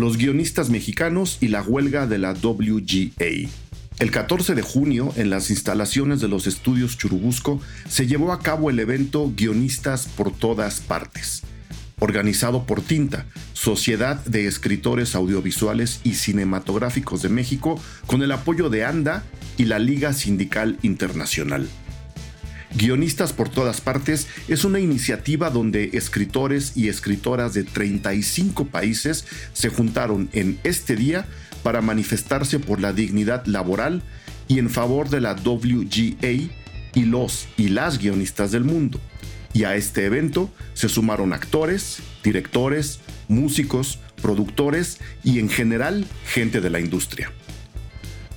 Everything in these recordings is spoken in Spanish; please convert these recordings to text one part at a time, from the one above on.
los guionistas mexicanos y la huelga de la WGA. El 14 de junio, en las instalaciones de los estudios Churubusco, se llevó a cabo el evento Guionistas por todas partes, organizado por Tinta, Sociedad de Escritores Audiovisuales y Cinematográficos de México, con el apoyo de ANDA y la Liga Sindical Internacional. Guionistas por todas partes es una iniciativa donde escritores y escritoras de 35 países se juntaron en este día para manifestarse por la dignidad laboral y en favor de la WGA y los y las guionistas del mundo. Y a este evento se sumaron actores, directores, músicos, productores y en general gente de la industria.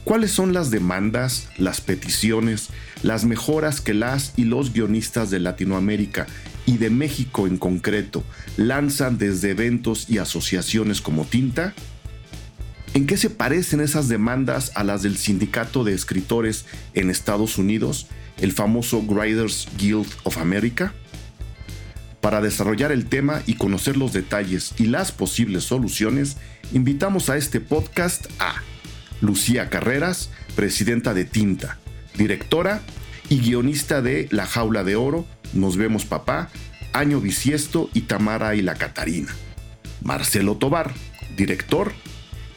¿Cuáles son las demandas, las peticiones, las mejoras que las y los guionistas de Latinoamérica y de México en concreto lanzan desde eventos y asociaciones como Tinta? ¿En qué se parecen esas demandas a las del sindicato de escritores en Estados Unidos, el famoso Writers Guild of America? Para desarrollar el tema y conocer los detalles y las posibles soluciones, invitamos a este podcast a Lucía Carreras, presidenta de Tinta, directora y guionista de La Jaula de Oro, Nos vemos papá, Año Bisiesto y Tamara y la Catarina. Marcelo Tobar, director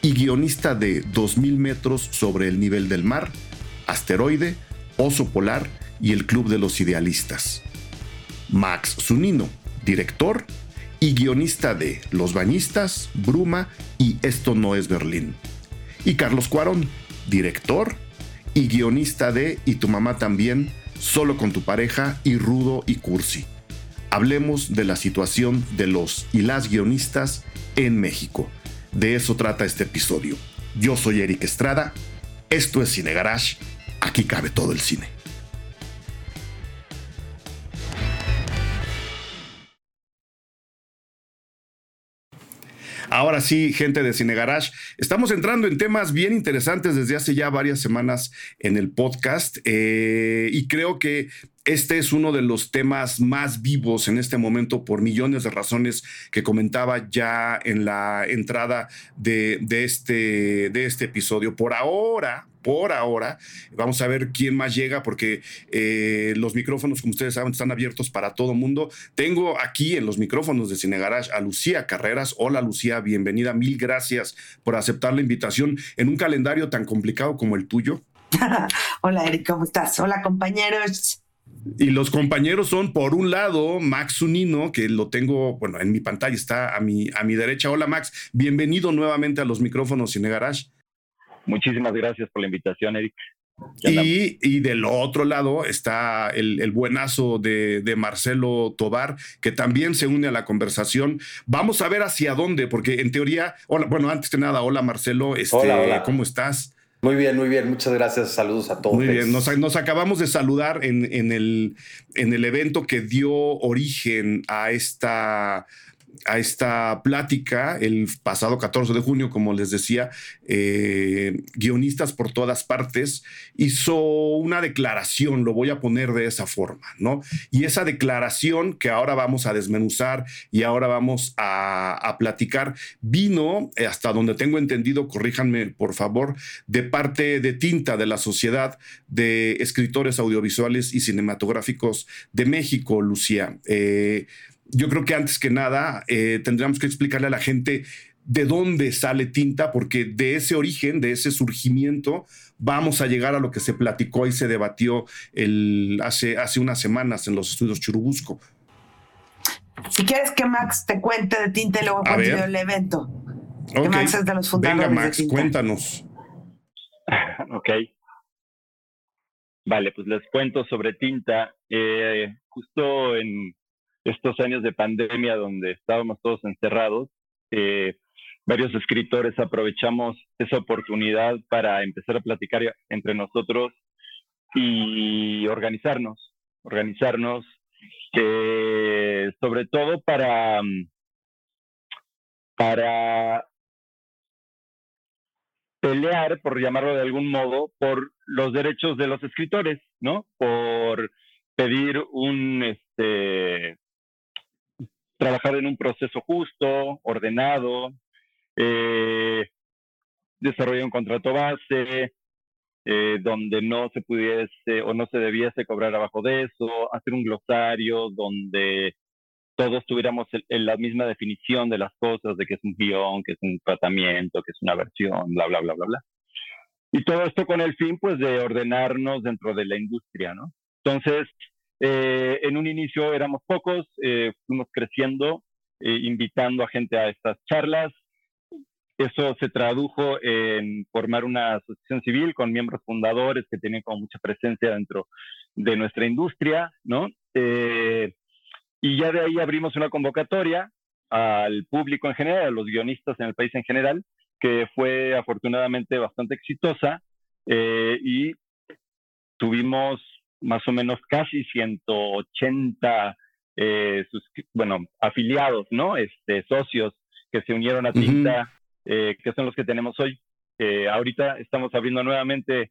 y guionista de 2000 metros sobre el nivel del mar, Asteroide, Oso Polar y El Club de los Idealistas. Max Zunino, director y guionista de Los Bañistas, Bruma y Esto no es Berlín. Y Carlos Cuarón, director y guionista de Y tu mamá también, Solo con tu pareja y Rudo y Cursi. Hablemos de la situación de los y las guionistas en México. De eso trata este episodio. Yo soy Eric Estrada, esto es Cine Garage, aquí cabe todo el cine. Ahora sí, gente de Cine Garage, estamos entrando en temas bien interesantes desde hace ya varias semanas en el podcast eh, y creo que este es uno de los temas más vivos en este momento por millones de razones que comentaba ya en la entrada de, este, de este episodio. Por ahora, por ahora. Vamos a ver quién más llega porque eh, los micrófonos, como ustedes saben, están abiertos para todo mundo. Tengo aquí en los micrófonos de Cine Garage a Lucía Carreras. Hola Lucía, bienvenida. Mil gracias por aceptar la invitación en un calendario tan complicado como el tuyo. Hola Eric, ¿cómo estás? Hola compañeros. Y los compañeros son, por un lado, Max Unino, que lo tengo, bueno, en mi pantalla está a mi, a mi derecha. Hola Max, bienvenido nuevamente a los micrófonos Cine Garage. Muchísimas gracias por la invitación, Eric. Y, y, del otro lado está el, buenazo de, de, Marcelo Tobar, que también se une a la conversación. Vamos a ver hacia dónde, porque en teoría, hola, bueno, antes que nada, hola Marcelo, este, hola, ¿cómo estás? Muy bien, muy bien. Muchas gracias. Saludos a todos. Muy bien. Nos, nos acabamos de saludar en, en, el, en el evento que dio origen a esta a esta plática el pasado 14 de junio, como les decía, eh, guionistas por todas partes, hizo una declaración, lo voy a poner de esa forma, ¿no? Y esa declaración que ahora vamos a desmenuzar y ahora vamos a, platicar, vino, eh, hasta donde tengo entendido, corríjanme por favor, de parte de Tinta, de la Sociedad de Escritores Audiovisuales y Cinematográficos de México, Lucía. Eh, yo creo que antes que nada eh, tendríamos que explicarle a la gente de dónde sale tinta, porque de ese origen, de ese surgimiento, vamos a llegar a lo que se platicó y se debatió el, hace, hace unas semanas en los estudios Churubusco. Si quieres que Max te cuente de tinta y luego cuente el evento. Max es de los fundadores. Venga, Max, cuéntanos. ok. Vale, pues les cuento sobre tinta. Eh, justo en estos años de pandemia donde estábamos todos encerrados, eh, varios escritores aprovechamos esa oportunidad para empezar a platicar entre nosotros y organizarnos, organizarnos, eh, sobre todo para, para pelear, por llamarlo de algún modo, por los derechos de los escritores, ¿no? Por pedir un, este, trabajar en un proceso justo, ordenado, eh, desarrollar un contrato base, eh, donde no se pudiese o no se debiese cobrar abajo de eso, hacer un glosario donde todos tuviéramos la misma definición de las cosas, de que es un guion, que es un tratamiento, que es una versión, bla, bla, bla, bla, bla. Y todo esto con el fin, pues, de ordenarnos dentro de la industria, ¿no? Entonces, eh, en un inicio éramos pocos, eh, fuimos creciendo, eh, invitando a gente a estas charlas. Eso se tradujo en formar una asociación civil con miembros fundadores que tienen como mucha presencia dentro de nuestra industria, ¿no? y ya de ahí abrimos una convocatoria al público en general, a los guionistas en el país en general, que fue afortunadamente bastante exitosa y tuvimos más o menos casi 180 eh, bueno, afiliados, ¿no? Este, socios que se unieron a Tinta, eh, que son los que tenemos hoy. Eh, ahorita estamos abriendo nuevamente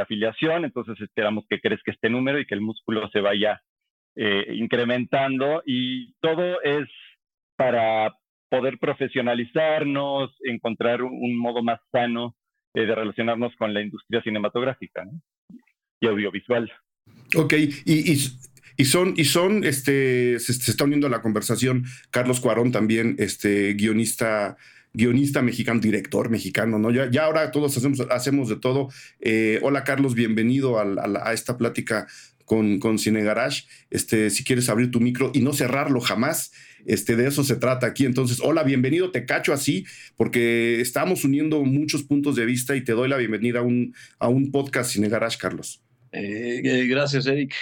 afiliación, entonces esperamos que crezca este número y que el músculo se vaya incrementando y todo es para poder profesionalizarnos, encontrar un, modo más sano de relacionarnos con la industria cinematográfica y audiovisual. Ok, y, y, son, y son, este, se, está uniendo a la conversación Carlos Cuarón también, este, guionista guionista mexicano, director mexicano, ¿no? Ya, ya ahora todos hacemos, hacemos de todo. Eh, hola Carlos, bienvenido a, esta plática con, con Cine Garage. Este, si quieres abrir tu micro y no cerrarlo jamás, este, de eso se trata aquí. Entonces, hola, bienvenido, te cacho así, porque estamos uniendo muchos puntos de vista y te doy la bienvenida a un, a un podcast Cine Garage, Carlos. Eh, eh, gracias, Eric.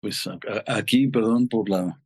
Pues aquí, perdón por la...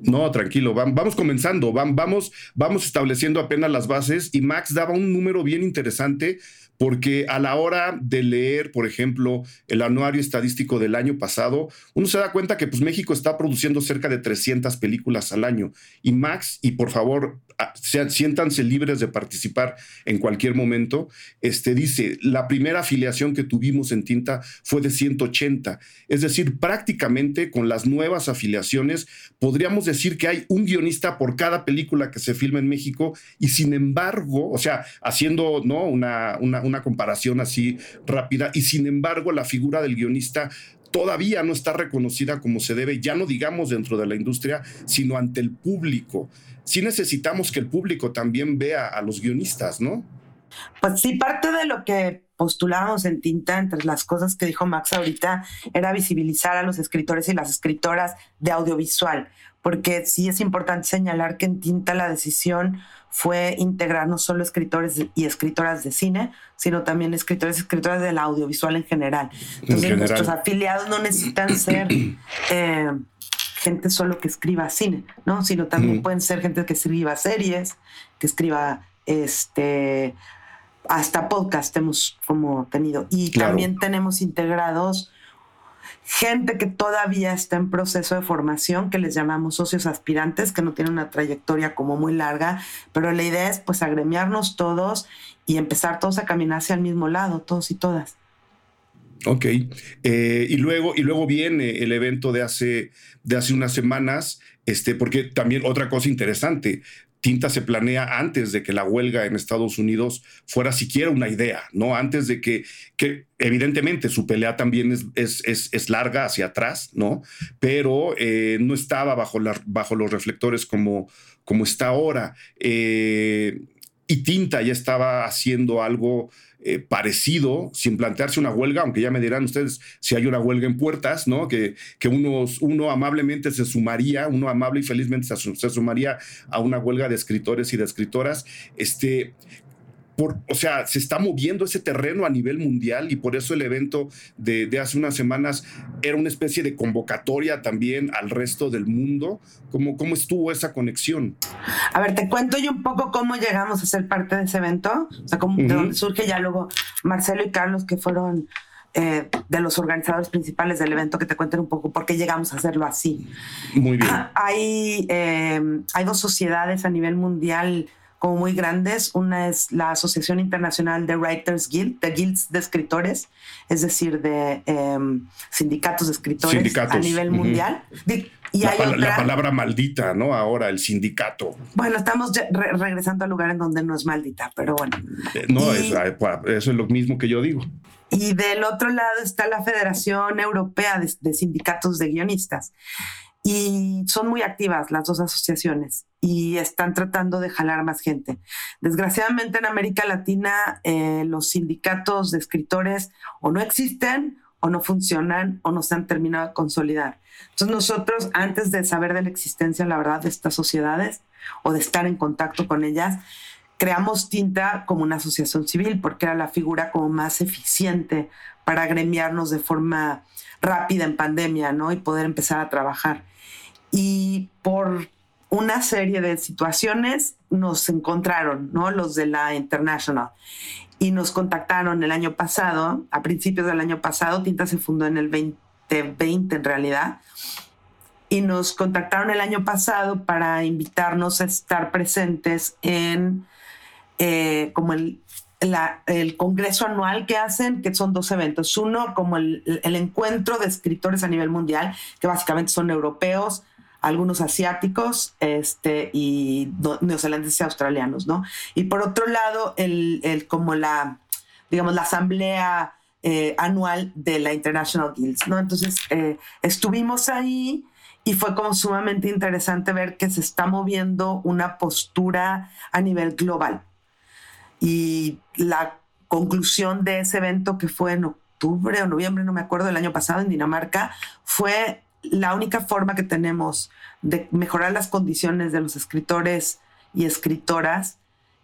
No, tranquilo, vamos comenzando, vamos, vamos estableciendo apenas las bases y Max daba un número bien interesante porque a la hora de leer, por ejemplo, el anuario estadístico del año pasado, uno se da cuenta que pues, México está produciendo cerca de 300 películas al año. Y Max, y por favor, siéntanse libres de participar en cualquier momento, este, dice, la primera afiliación que tuvimos en Tinta fue de 180. Es decir, prácticamente con las nuevas afiliaciones, podríamos decir que hay un guionista por cada película que se filma en México y sin embargo, o sea, haciendo ¿no? una una comparación así rápida, y sin embargo la figura del guionista todavía no está reconocida como se debe, ya no digamos dentro de la industria, sino ante el público. Sí necesitamos que el público también vea a los guionistas, ¿no? Pues sí, parte de lo que postulábamos en Tinta, entre las cosas que dijo Max ahorita, era visibilizar a los escritores y las escritoras de audiovisual, porque sí es importante señalar que en Tinta la decisión fue integrar no solo escritores y escritoras de cine, sino también escritores y escritoras del audiovisual en general. Entonces, nuestros afiliados no necesitan ser eh, gente solo que escriba cine, ¿no? Sino también pueden ser gente que escriba series, que escriba este hasta podcast hemos como tenido. Y también tenemos integrados gente que todavía está en proceso de formación, que les llamamos socios aspirantes, que no tienen una trayectoria como muy larga, pero la idea es pues agremiarnos todos y empezar todos a caminar hacia el mismo lado, todos y todas. Ok. Eh, y, luego, y luego viene el evento de hace, de hace unas semanas, este, porque también otra cosa interesante, Tinta se planea antes de que la huelga en Estados Unidos fuera siquiera una idea, ¿no? Antes de que, que evidentemente su pelea también es, es, es, larga hacia atrás, ¿no? Pero eh, no estaba bajo, la, bajo los reflectores como, como está ahora. Eh, y Tinta ya estaba haciendo algo eh, parecido, sin plantearse una huelga, aunque ya me dirán ustedes si hay una huelga en puertas, ¿no? Que, que uno, amablemente se sumaría, uno amable y felizmente se, sumaría a una huelga de escritores y de escritoras. Este, o sea, se está moviendo ese terreno a nivel mundial y por eso el evento de, hace unas semanas era una especie de convocatoria también al resto del mundo. ¿Cómo, ¿Cómo estuvo esa conexión? A ver, te cuento yo un poco cómo llegamos a ser parte de ese evento, o sea, cómo, de dónde surge ya luego Marcelo y Carlos, que fueron eh, de los organizadores principales del evento, que te cuenten un poco por qué llegamos a hacerlo así. Muy bien. Hay, eh, hay dos sociedades a nivel mundial como muy grandes. Una es la Asociación Internacional de Writers Guild, de guilds de escritores, es decir, de em, sindicatos de escritores a nivel mundial. Y la, hay otra- la palabra maldita, ¿no? Ahora, el sindicato. Bueno, estamos re- regresando al lugar en donde no es maldita, pero bueno. Eh, No, Y- es- eh, eso es lo mismo que yo digo. Y del otro lado está la Federación Europea de, de Sindicatos de Guionistas. Y son muy activas las dos asociaciones y están tratando de jalar más gente. Desgraciadamente en América Latina eh, los sindicatos de escritores o no existen o no funcionan o no se han terminado de consolidar. Entonces nosotros, antes de saber de la existencia, la verdad, de estas sociedades o de estar en contacto con ellas, creamos Tinta como una asociación civil porque era la figura como más eficiente para gremiarnos de forma rápida en pandemia, ¿no? Y poder empezar a trabajar. Y por una serie de situaciones nos encontraron, ¿no? Los de la International. Y nos contactaron el año pasado, a principios del año pasado, Tinta se fundó en el 2020 en realidad, y nos contactaron el año pasado para invitarnos a estar presentes en eh, como el, el congreso anual que hacen, que son dos eventos. Uno, como el, el encuentro de escritores a nivel mundial, que básicamente son europeos, algunos asiáticos este, y neozelandeses y australianos, ¿no? Y por otro lado, el, el- como la, digamos, la asamblea eh, anual de la International Guilds, ¿no? Entonces, eh, estuvimos ahí y fue como sumamente interesante ver que se está moviendo una postura a nivel global. Y la conclusión de ese evento que fue en octubre o noviembre, no me acuerdo, del año pasado en Dinamarca, fue la única forma que tenemos de mejorar las condiciones de los escritores y escritoras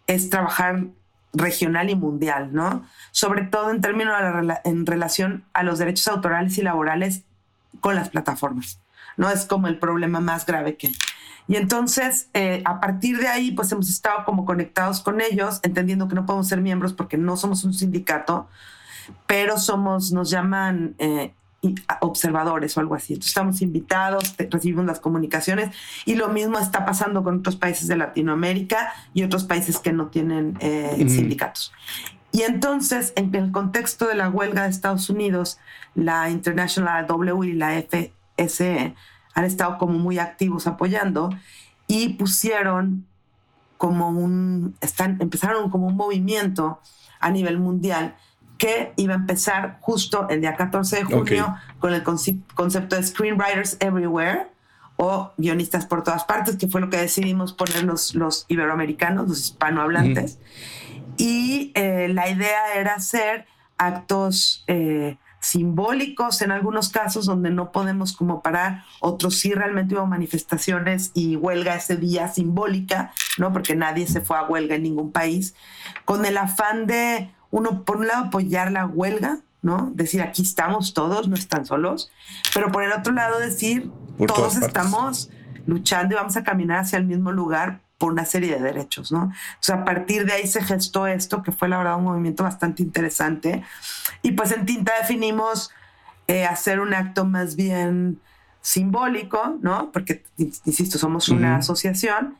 es trabajar regional y mundial, ¿no? Sobre todo en términos de la en relación a los derechos autorales y laborales con las plataformas, ¿no? Es como el problema más grave que. Y entonces, eh, a partir de ahí, pues hemos estado como conectados con ellos, entendiendo que no podemos ser miembros porque no somos un sindicato, pero somos, nos llaman eh, observadores o algo así. Entonces, estamos invitados, te- recibimos las comunicaciones y lo mismo está pasando con otros países de Latinoamérica y otros países que no tienen eh, sindicatos. Y entonces, en el contexto de la huelga de Estados Unidos, la International W y la FSE han estado como muy activos apoyando y pusieron como un, están, empezaron como un movimiento a nivel mundial que iba a empezar justo el día 14 de junio con el concepto de Screenwriters Everywhere o guionistas por todas partes, que fue lo que decidimos poner los, los iberoamericanos, los hispanohablantes. Y eh, la idea era hacer actos eh, simbólicos en algunos casos donde no podemos como parar, otros sí realmente hubo manifestaciones y huelga ese día simbólica, ¿no? Porque nadie se fue a huelga en ningún país, con el afán de, uno, por un lado, apoyar la huelga, ¿no? Decir, aquí estamos todos, no están solos, pero por el otro lado decir, Por todos partes. estamos luchando y vamos a caminar hacia el mismo lugar por una serie de derechos, ¿no? O sea, a partir de ahí se gestó esto, que fue la verdad un movimiento bastante interesante. Y pues en Tinta definimos eh, hacer un acto más bien simbólico, ¿no? Porque, insisto, somos una asociación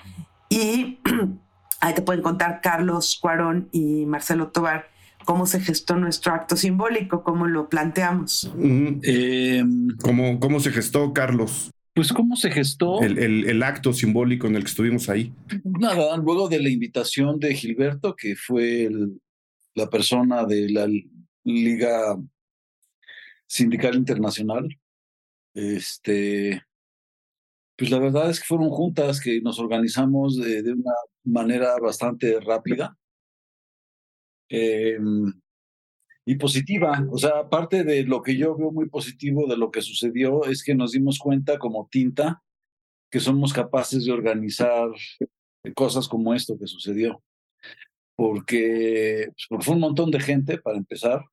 y ahí te pueden contar Carlos Cuarón y Marcelo Tobar cómo se gestó nuestro acto simbólico, cómo lo planteamos. Eh, ¿Cómo, ¿Cómo se gestó, Carlos? pues, ¿cómo se gestó? El, el- el acto simbólico en el que estuvimos ahí. Nada, luego de la invitación de Gilberto, que fue el- la persona de la Liga Sindical Internacional, este, pues la verdad es que fueron juntas que nos organizamos de, de una manera bastante rápida eh, y positiva. O sea, aparte de lo que yo veo muy positivo de lo que sucedió, es que nos dimos cuenta como tinta que somos capaces de organizar cosas como esto que sucedió. Porque pues, fue un montón de gente, para empezar.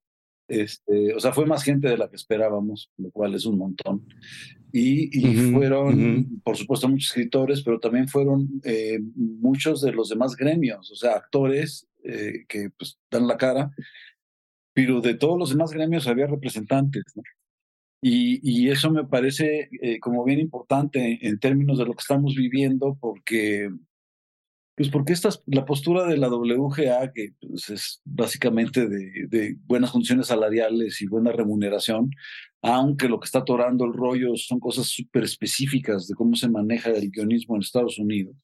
Este, o sea, fue más gente de la que esperábamos, lo cual es un montón. Y, y Ujú, fueron, ujú. por supuesto, muchos escritores, pero también fueron eh, muchos de los demás gremios, o sea, actores eh, que pues, dan la cara, pero de todos los demás gremios había representantes. Y, eso me parece eh, como bien importante en términos de lo que estamos viviendo, porque Pues porque esta, la postura de la WGA, que pues, es básicamente de, de, buenas funciones salariales y buena remuneración, aunque lo que está atorando el rollo son cosas súper específicas de cómo se maneja el guionismo en Estados Unidos,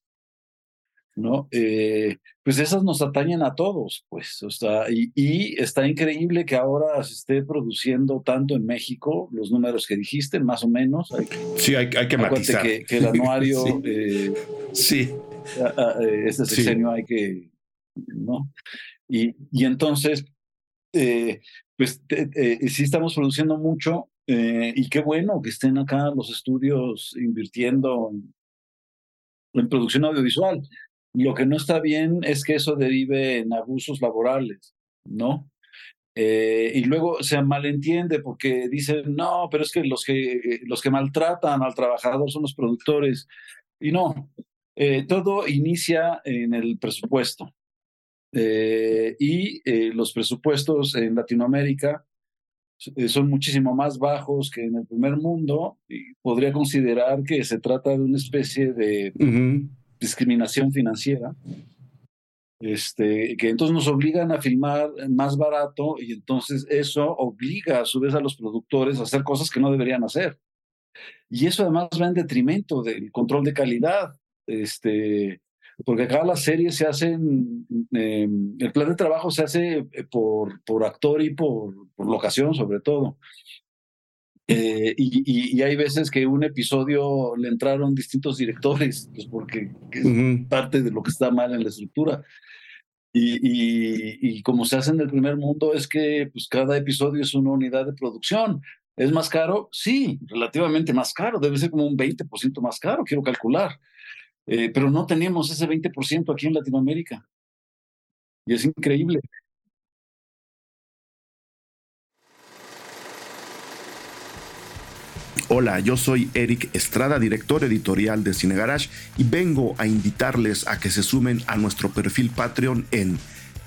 ¿no? Eh, pues esas nos atañen a todos, pues, está, y, y, está increíble que ahora se esté produciendo tanto en México, los números que dijiste, más o menos. Hay, sí, hay, hay que matizar. Que, que, el anuario... sí. Eh, sí. Este sexenio sí. hay que, ¿no? Y, y entonces, eh, pues eh, sí estamos produciendo mucho eh, y qué bueno que estén acá los estudios invirtiendo en, en, producción audiovisual. Lo que no está bien es que eso derive en abusos laborales, ¿no? Eh, y luego se malentiende porque dicen, no, pero es que los que, los que maltratan al trabajador son los productores. Y no, eh, todo inicia en el presupuesto. Eh, y eh, los presupuestos en Latinoamérica son muchísimo más bajos que en el primer mundo y podría considerar que se trata de una especie de uh -huh. Discriminación financiera. Este, que entonces nos obligan a filmar más barato y entonces eso obliga a su vez a los productores a hacer cosas que no deberían hacer. Y eso además va en detrimento del control de calidad. Este, porque acá las series se hacen, eh, el plan de trabajo se hace por, por actor y por, por locación sobre todo. Eh, y, y, y, hay veces que un episodio le entraron distintos directores, pues porque es uh -huh. parte de lo que está mal en la estructura. Y, y, como se hace en el primer mundo es que pues, cada episodio es una unidad de producción. ¿Es más caro? Sí, relativamente más caro, debe ser como un 20% más caro, quiero calcular. Eh, pero no tenemos ese 20% aquí en Latinoamérica. Y es increíble. Hola, yo soy Eric Estrada, director editorial de Cine Garage, y vengo a invitarles a que se sumen a nuestro perfil Patreon en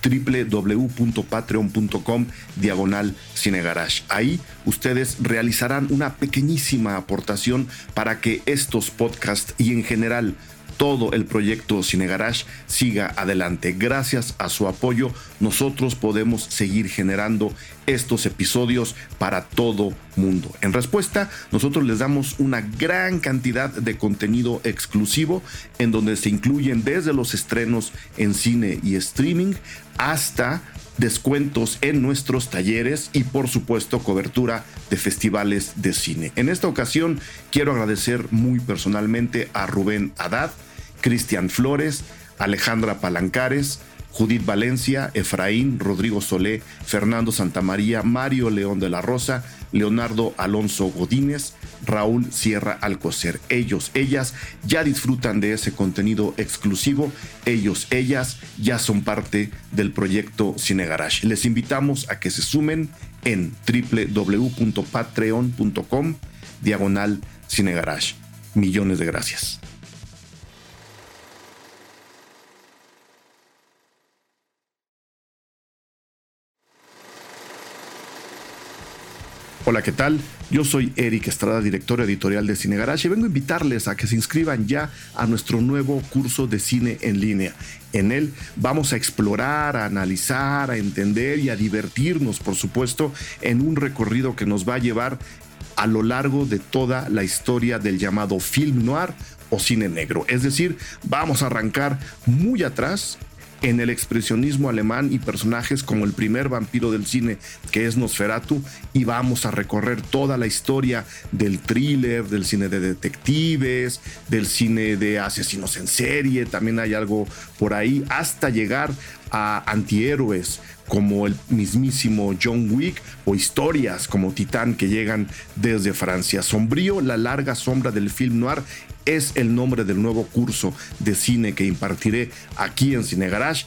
www.patreon.com diagonal cinegarage. Ahí ustedes realizarán una pequeñísima aportación para que estos podcasts y en general todo el proyecto Cine Garage siga adelante. Gracias a su apoyo, nosotros podemos seguir generando estos episodios para todo mundo. En respuesta, nosotros les damos una gran cantidad de contenido exclusivo en donde se incluyen desde los estrenos en cine y streaming hasta descuentos en nuestros talleres y por supuesto cobertura de festivales de cine. En esta ocasión quiero agradecer muy personalmente a Rubén Haddad, Cristian Flores, Alejandra Palancares, Judith Valencia, Efraín, Rodrigo Solé, Fernando Santamaría, Mario León de la Rosa, Leonardo Alonso Godínez, Raúl Sierra Alcocer. Ellos, ellas ya disfrutan de ese contenido exclusivo. Ellos, ellas ya son parte del proyecto Cine Garage. Les invitamos a que se sumen en www.patreon.com diagonal Cine Garage. Millones de gracias. Hola, ¿qué tal? Yo soy Eric Estrada, director editorial de Cine Garage y vengo a invitarles a que se inscriban ya a nuestro nuevo curso de cine en línea. En él vamos a explorar, a analizar, a entender y a divertirnos, por supuesto, en un recorrido que nos va a llevar a lo largo de toda la historia del llamado film noir o cine negro. Es decir, vamos a arrancar muy atrás en el expresionismo alemán y personajes como el primer vampiro del cine que es Nosferatu y vamos a recorrer toda la historia del thriller, del cine de detectives, del cine de asesinos en serie, también hay algo por ahí, hasta llegar a antihéroes como el mismísimo John Wick o historias como Titán que llegan desde Francia. Sombrío, la larga sombra del film noir es el nombre del nuevo curso de cine que impartiré aquí en Cine Garage.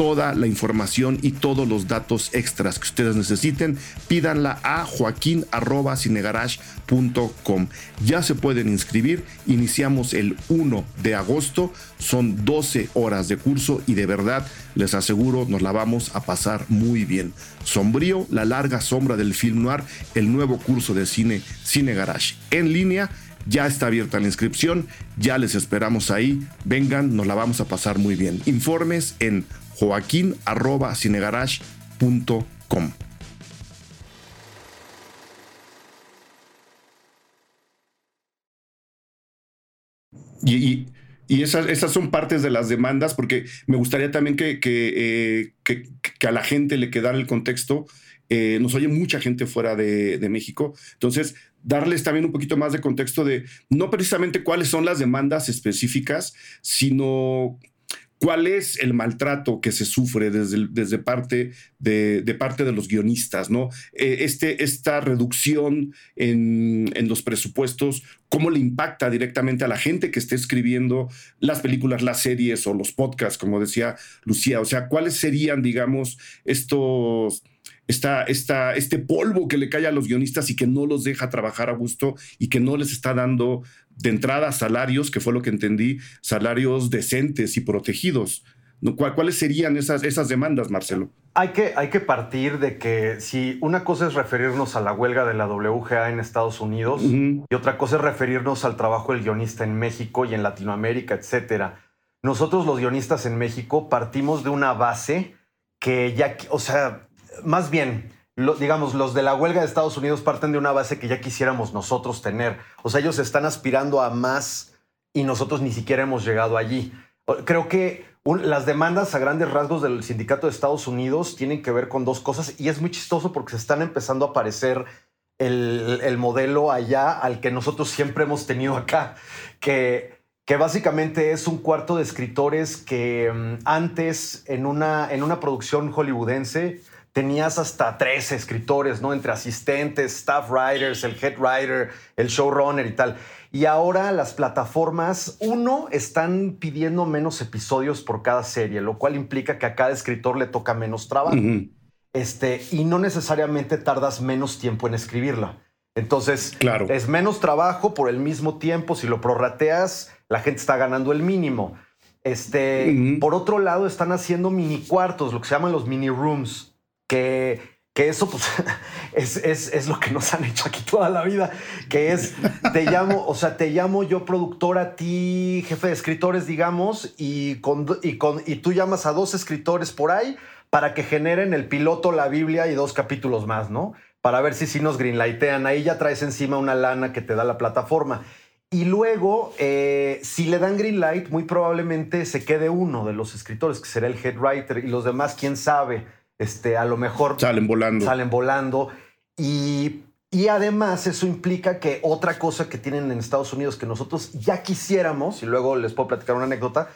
Toda la información y todos los datos extras que ustedes necesiten, pídanla a joaquín.cinegarage.com. Ya se pueden inscribir. Iniciamos el 1 de agosto. Son 12 horas de curso y de verdad les aseguro nos la vamos a pasar muy bien. Sombrío, la larga sombra del film noir, el nuevo curso de cine Cine Garage en línea Ya está abierta la inscripción, ya les esperamos ahí. Vengan, nos la vamos a pasar muy bien. Informes en joaquín.cinegarage.com. Y, esas, son partes de las demandas, porque me gustaría también que, que, eh, a la gente le quedara el contexto. Eh, nos oye mucha gente fuera de, de, México. Entonces, darles también un poquito más de contexto de no precisamente cuáles son las demandas específicas, sino ¿Cuál es el maltrato que se sufre desde, parte, de, parte de los guionistas? ¿no? Eh, este, esta reducción en, en, los presupuestos, ¿cómo le impacta directamente a la gente que esté escribiendo las películas, las series o los podcasts, como decía Lucía? O sea, ¿cuáles serían, digamos, estos esta, esta, este polvo que le cae a los guionistas y que no los deja trabajar a gusto y que no les está dando de entrada salarios, que fue lo que entendí, salarios decentes y protegidos. ¿Cuáles serían esas, esas demandas, Marcelo? Hay que, hay que partir de que si una cosa es referirnos a la huelga de la WGA en Estados Unidos y otra cosa es referirnos al trabajo del guionista en México y en Latinoamérica, etcétera. Nosotros los guionistas en México partimos de una base que ya, o sea, más bien, digamos, los de la huelga de Estados Unidos parten de una base que ya quisiéramos nosotros tener. O sea, ellos están aspirando a más y nosotros ni siquiera hemos llegado allí. Creo que las demandas a grandes rasgos del sindicato de Estados Unidos tienen que ver con dos cosas y es muy chistoso porque se están empezando a aparecer el, el modelo allá al que nosotros siempre hemos tenido acá, que que básicamente es un cuarto de escritores que mm, antes en una, en una producción hollywoodense tenías hasta tres escritores, ¿no? Entre asistentes, staff writers, el head writer, el showrunner y tal. Y ahora las plataformas, uno, están pidiendo menos episodios por cada serie, lo cual implica que a cada escritor le toca menos trabajo. este, y no necesariamente tardas menos tiempo en escribirla. Entonces, claro. es menos trabajo por el mismo tiempo. Si lo prorrateas, la gente está ganando el mínimo. Este, Por otro lado, están haciendo mini cuartos, lo que se llaman los mini rooms que, que eso pues, es, es, es, lo que nos han hecho aquí toda la vida, que es, te llamo, o sea, te llamo yo productor a ti, jefe de escritores, digamos, y, con, y, con, y tú llamas a dos escritores por ahí para que generen el piloto, la Biblia y dos capítulos más, ¿no? Para ver si sí nos greenlightean. Ahí ya traes encima una lana que te da la plataforma. Y luego, eh, si le dan greenlight, muy probablemente se quede uno de los escritores, que será el head writer, y los demás, quién sabe este, a lo mejor salen volando. Salen volando. Y, y además eso implica que otra cosa que tienen en Estados Unidos que nosotros ya quisiéramos, y luego les puedo platicar una anécdota,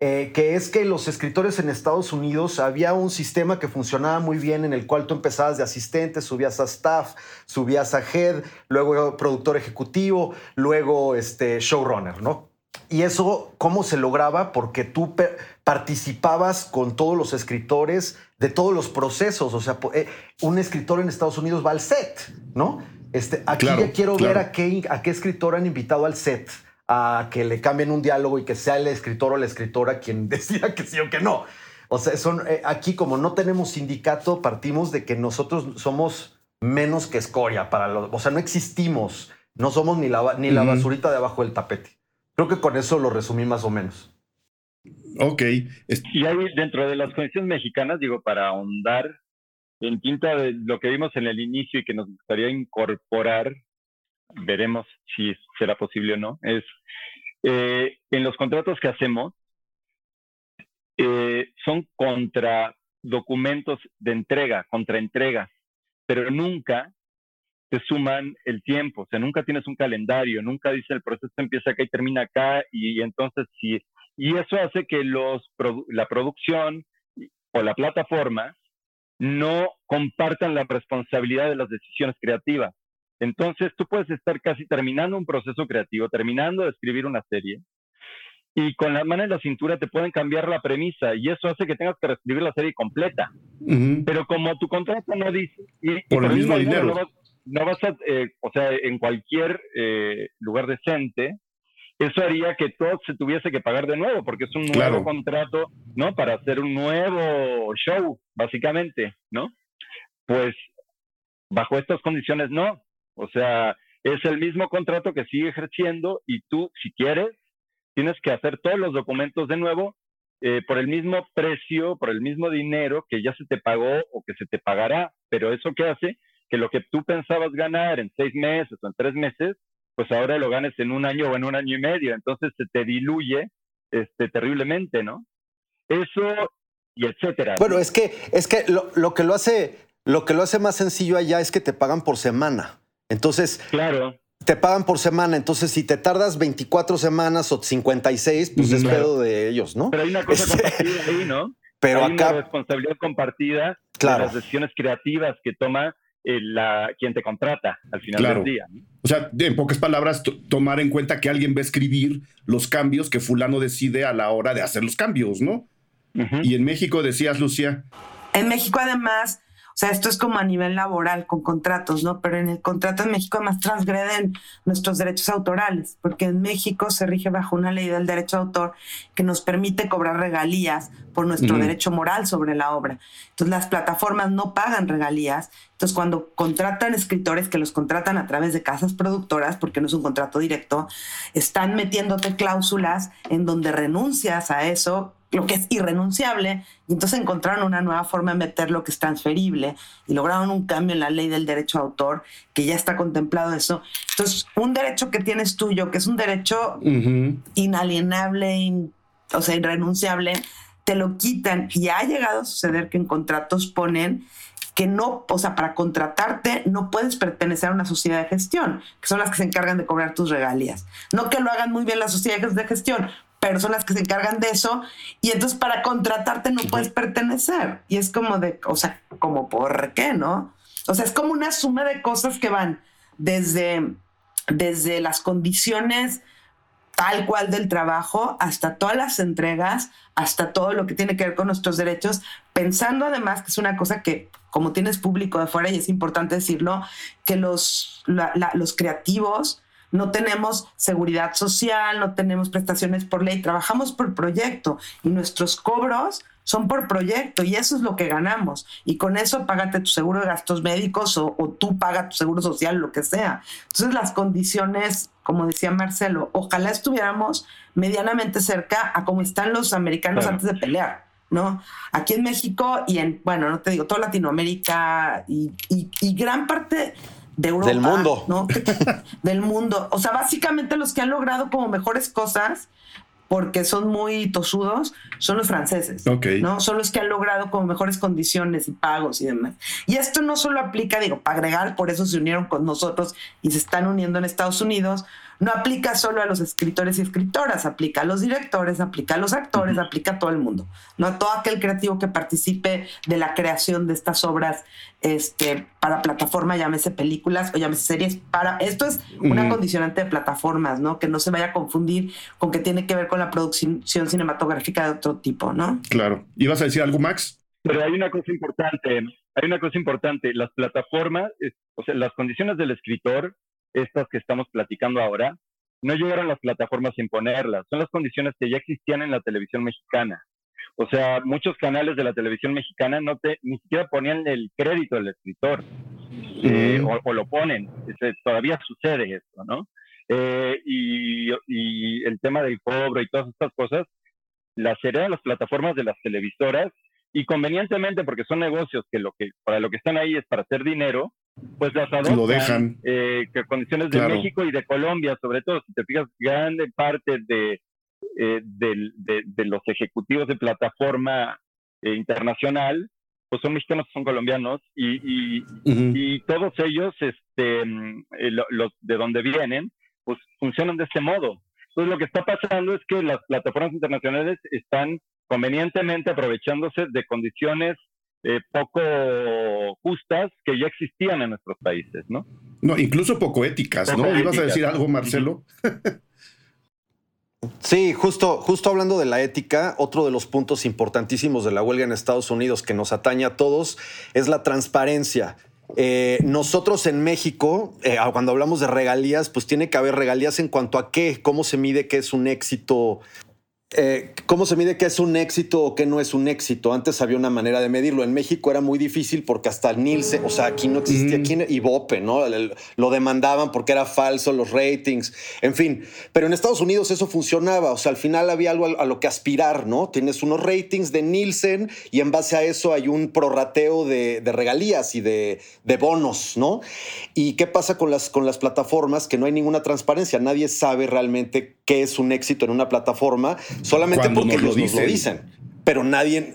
eh, que es que los escritores en Estados Unidos había un sistema que funcionaba muy bien en el cual tú empezabas de asistente, subías a staff, subías a head, luego productor ejecutivo, luego este, showrunner, ¿no? Y eso, ¿cómo se lograba? Porque tú participabas con todos los escritores de todos los procesos. O sea, eh, un escritor en Estados Unidos va al set, ¿no? Este, aquí ya quiero ver a qué, a qué escritor han invitado al set a que le cambien un diálogo y que sea el escritor o la escritora quien decida que sí o que no. O sea, son, eh, aquí como no tenemos sindicato, partimos de que nosotros somos menos que escoria para los, o sea, no existimos, no somos ni la, ni la basurita de abajo del tapete. Creo que con eso lo resumí más o menos. Ok. Y ahí dentro de las condiciones mexicanas, digo, para ahondar en tinta de lo que vimos en el inicio y que nos gustaría incorporar, veremos si será posible o no, es eh, en los contratos que hacemos, eh, son contra documentos de entrega, contra entrega, pero nunca te suman el tiempo, o sea, nunca tienes un calendario, nunca dice el proceso empieza acá y termina acá, y, entonces si, y eso hace que los, la producción o la plataforma no compartan la responsabilidad de las decisiones creativas. Entonces tú puedes estar casi terminando un proceso creativo, terminando de escribir una serie, y con la mano en la cintura te pueden cambiar la premisa y eso hace que tengas que reescribir la serie completa. Pero como tu contrato no dice... Y, por, el mismo dinero no vas a, eh, o sea, en cualquier eh, lugar decente, eso haría que todo se tuviese que pagar de nuevo, porque es un nuevo contrato, ¿no? Para hacer un nuevo show, básicamente, ¿no? Pues bajo estas condiciones no. O sea, es el mismo contrato que sigue ejerciendo y tú, si quieres, tienes que hacer todos los documentos de nuevo eh, por el mismo precio, por el mismo dinero que ya se te pagó o que se te pagará. Pero eso qué hace que lo que tú pensabas ganar en seis meses o en tres meses, pues ahora lo ganes en un año o en un año y medio. Entonces se te diluye este, terriblemente, ¿no? Eso y etcétera. Bueno, es que, es que lo, lo, que lo hace, lo que lo hace más sencillo allá es que te pagan por semana. Entonces, claro. te pagan por semana. Entonces, si te tardas 24 semanas o 56, pues es pedo de ellos, ¿no? Pero hay una cosa este, compartida ahí, ¿no? Pero hay acá. Una responsabilidad compartida claro. de las decisiones creativas que toma la, quien te contrata al final claro. del día. ¿no? O sea, en pocas palabras, tomar en cuenta que alguien va a escribir los cambios que fulano decide a la hora de hacer los cambios, ¿no? Uh -huh. Y en México decías, Lucía. En México, además, sea, esto es como a nivel laboral, con contratos, ¿no? Pero en el contrato en México además transgreden nuestros derechos autorales, porque en México se rige bajo una ley del derecho de autor que nos permite cobrar regalías por nuestro uh -huh. derecho moral sobre la obra. Entonces las plataformas no pagan regalías. Entonces cuando contratan escritores que los contratan a través de casas productoras, porque no es un contrato directo, están metiéndote cláusulas en donde renuncias a eso lo que es irrenunciable, y entonces encontraron una nueva forma de meter lo que es transferible y lograron un cambio en la ley del derecho de autor, que ya está contemplado eso. Entonces, un derecho que tienes tuyo, que es un derecho uh -huh. inalienable, in, o sea, irrenunciable, te lo quitan y ha llegado a suceder que en contratos ponen que no, o sea, para contratarte no puedes pertenecer a una sociedad de gestión, que son las que se encargan de cobrar tus regalías. No que lo hagan muy bien las sociedades de gestión, pero son las que se encargan de eso y entonces para contratarte no puedes pertenecer. Y es como de, o sea, como por qué, ¿no? O sea, es como una suma de cosas que van desde, desde las condiciones tal cual del trabajo hasta todas las entregas, hasta todo lo que tiene que ver con nuestros derechos, pensando además que es una cosa que, como tienes público de fuera, y es importante decirlo, que los, la, la, los creativos, no tenemos seguridad social, no tenemos prestaciones por ley, trabajamos por proyecto y nuestros cobros son por proyecto y eso es lo que ganamos. Y con eso págate tu seguro de gastos médicos o, o tú paga tu seguro social, lo que sea. Entonces las condiciones, como decía Marcelo, ojalá estuviéramos medianamente cerca a como están los americanos claro. antes de pelear. ¿no? Aquí en México y en, bueno, no te digo, toda Latinoamérica y, y, y gran parte de Europa. Del mundo. ¿no? Del mundo. O sea, básicamente los que han logrado como mejores cosas, porque son muy tosudos, son los franceses. Okay. ¿no? Son los que han logrado como mejores condiciones y pagos y demás. Y esto no solo aplica, digo, para agregar, por eso se unieron con nosotros y se están uniendo en Estados Unidos, no aplica solo a los escritores y escritoras, aplica a los directores, aplica a los actores, uh -huh. aplica a todo el mundo, no a todo aquel creativo que participe de la creación de estas obras este, para plataforma, llámese películas o llámese series. Para, esto es una uh -huh. condicionante de plataformas, ¿no? Que no se vaya a confundir con que tiene que ver con la producción cinematográfica de otro tipo, ¿no? Claro. ¿Ibas a decir algo, Max? Pero hay una cosa importante, hay una cosa importante, las plataformas, o sea, las condiciones del escritor estas que estamos platicando ahora, no llegaron las plataformas a imponerlas, son las condiciones que ya existían en la televisión mexicana. O sea, muchos canales de la televisión mexicana no te, ni siquiera ponían el crédito del escritor, eh, o, o, lo ponen, es, todavía sucede esto, ¿no? Eh, y, y, el tema del cobro y todas estas cosas, las heredan las plataformas de las televisoras y convenientemente, porque son negocios que, lo que para lo que están ahí es para hacer dinero, pues las adoptan. Lo dejan. Eh, que condiciones de claro. México y de Colombia, sobre todo, si te fijas, grande parte de, eh, de, de, de, los ejecutivos de plataforma eh, internacional, pues son mexicanos, son colombianos, y, y, uh -huh. y todos ellos, este, los de donde vienen, pues funcionan de este modo. Entonces, lo que está pasando es que las plataformas internacionales están convenientemente aprovechándose de condiciones eh, poco justas que ya existían en nuestros países, ¿no? No, incluso poco éticas, poco ¿no? Éticas. ¿Ibas a decir algo, Marcelo? Sí, justo, justo hablando de la ética, otro de los puntos importantísimos de la huelga en Estados Unidos que nos atañe a todos es la transparencia. Eh, nosotros en México, eh, cuando hablamos de regalías, pues tiene que haber regalías en cuanto a qué, cómo se mide qué es un éxito eh, ¿Cómo se mide qué es un éxito o qué no es un éxito? Antes había una manera de medirlo. En México era muy difícil porque hasta el Nielsen, o sea, aquí no existía, aquí y Bope, ¿no? Lo demandaban porque era falso, los ratings, en fin. Pero en Estados Unidos eso funcionaba, o sea, al final había algo a, lo que aspirar, ¿no? Tienes unos ratings de Nielsen y en base a eso hay un prorrateo de, regalías y de, bonos, ¿no? ¿Y qué pasa con las, con las plataformas? Que no hay ninguna transparencia, nadie sabe realmente qué es un éxito en una plataforma solamente porque ellos lo dicen. dicen. Pero nadie,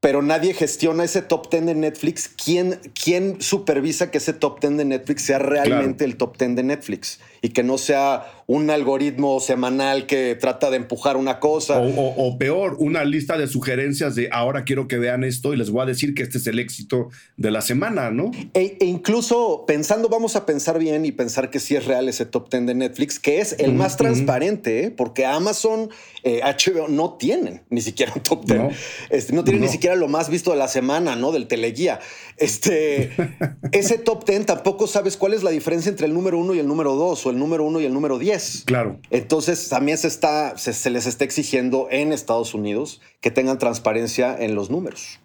pero nadie gestiona ese top 10 de Netflix. ¿Quién, quién supervisa que ese top 10 de Netflix sea realmente el top 10 de Netflix? Y que no sea un algoritmo semanal que trata de empujar una cosa. O, peor, una lista de sugerencias de ahora quiero que vean esto y les voy a decir que este es el éxito de la semana, ¿no? E, e incluso pensando, vamos a pensar bien y pensar que sí es real ese top 10 de Netflix, que es el más transparente, ¿eh? porque Amazon, HBO eh, no tienen ni siquiera un top 10. No, este, no tienen ni siquiera lo más visto de la semana, ¿no? Del teleguía. Este, ese top 10 tampoco sabes cuál es la diferencia entre el número uno y el número dos o el número uno y el número 10. Claro. Entonces también se, está, se, les está exigiendo en Estados Unidos que tengan transparencia en los números.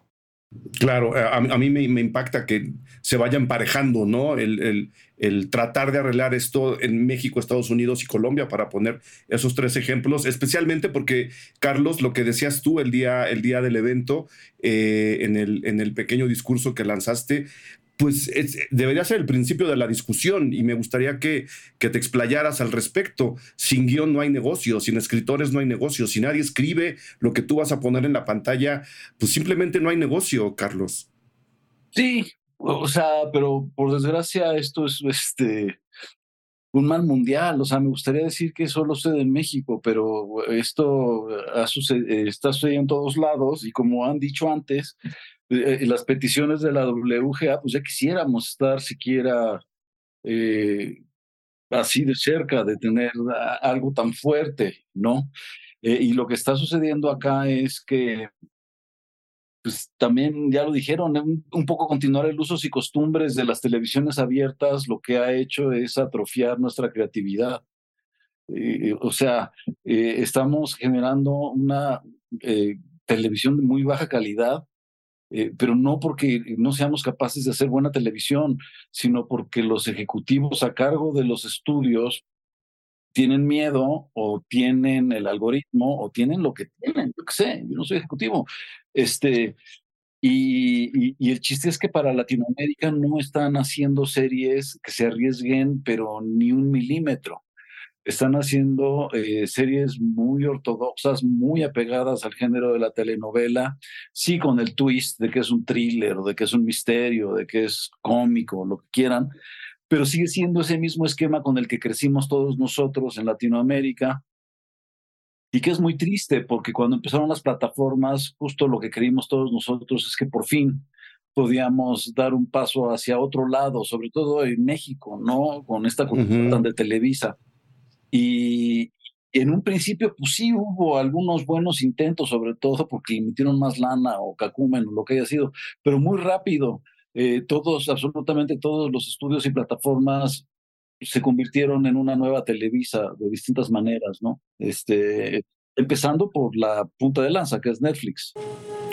Claro, a, mí me, impacta que se vaya emparejando, ¿no? El, el, tratar de arreglar esto en México, Estados Unidos y Colombia, para poner esos tres ejemplos, especialmente porque, Carlos, lo que decías tú el día, el día del evento, eh, en, el, en el pequeño discurso que lanzaste, pues debería ser el principio de la discusión y me gustaría que, que, te explayaras al respecto. Sin guion no hay negocio, sin escritores no hay negocio, si nadie escribe lo que tú vas a poner en la pantalla, pues simplemente no hay negocio, Carlos. Sí, o sea, pero por desgracia esto es este un mal mundial, o sea, me gustaría decir que solo sucede en México, pero esto está sucediendo en todos lados y como han dicho antes, eh, las peticiones de la WGA, pues ya quisiéramos estar siquiera eh, así de cerca de tener algo tan fuerte, ¿no? Eh, y lo que está sucediendo acá es que, pues también ya lo dijeron, un, poco continuar el uso y costumbres de las televisiones abiertas, lo que ha hecho es atrofiar nuestra creatividad. o sea, estamos generando una televisión de muy baja calidad eh, pero no porque no seamos capaces de hacer buena televisión, sino porque los ejecutivos a cargo de los estudios tienen miedo o tienen el algoritmo o tienen lo que tienen, yo qué sé, yo no soy ejecutivo. Este, y, y, el chiste es que para Latinoamérica no están haciendo series que se arriesguen, pero ni un milímetro están haciendo eh, series muy ortodoxas, muy apegadas al género de la telenovela, sí con el twist de que es un thriller, de que es un misterio, de que es cómico, lo que quieran, pero sigue siendo ese mismo esquema con el que crecimos todos nosotros en Latinoamérica. Y que es muy triste porque cuando empezaron las plataformas, justo lo que creímos todos nosotros es que por fin podíamos dar un paso hacia otro lado, sobre todo en México, ¿no? Con esta cultura tan de Televisa y en un principio, pues sí hubo algunos buenos intentos, sobre todo porque le metieron más lana o cacumen o lo que haya sido, pero muy rápido. Eh, todos, absolutamente todos los estudios y plataformas se convirtieron en una nueva Televisa de distintas maneras, ¿no? Este, empezando por la punta de lanza, que es Netflix.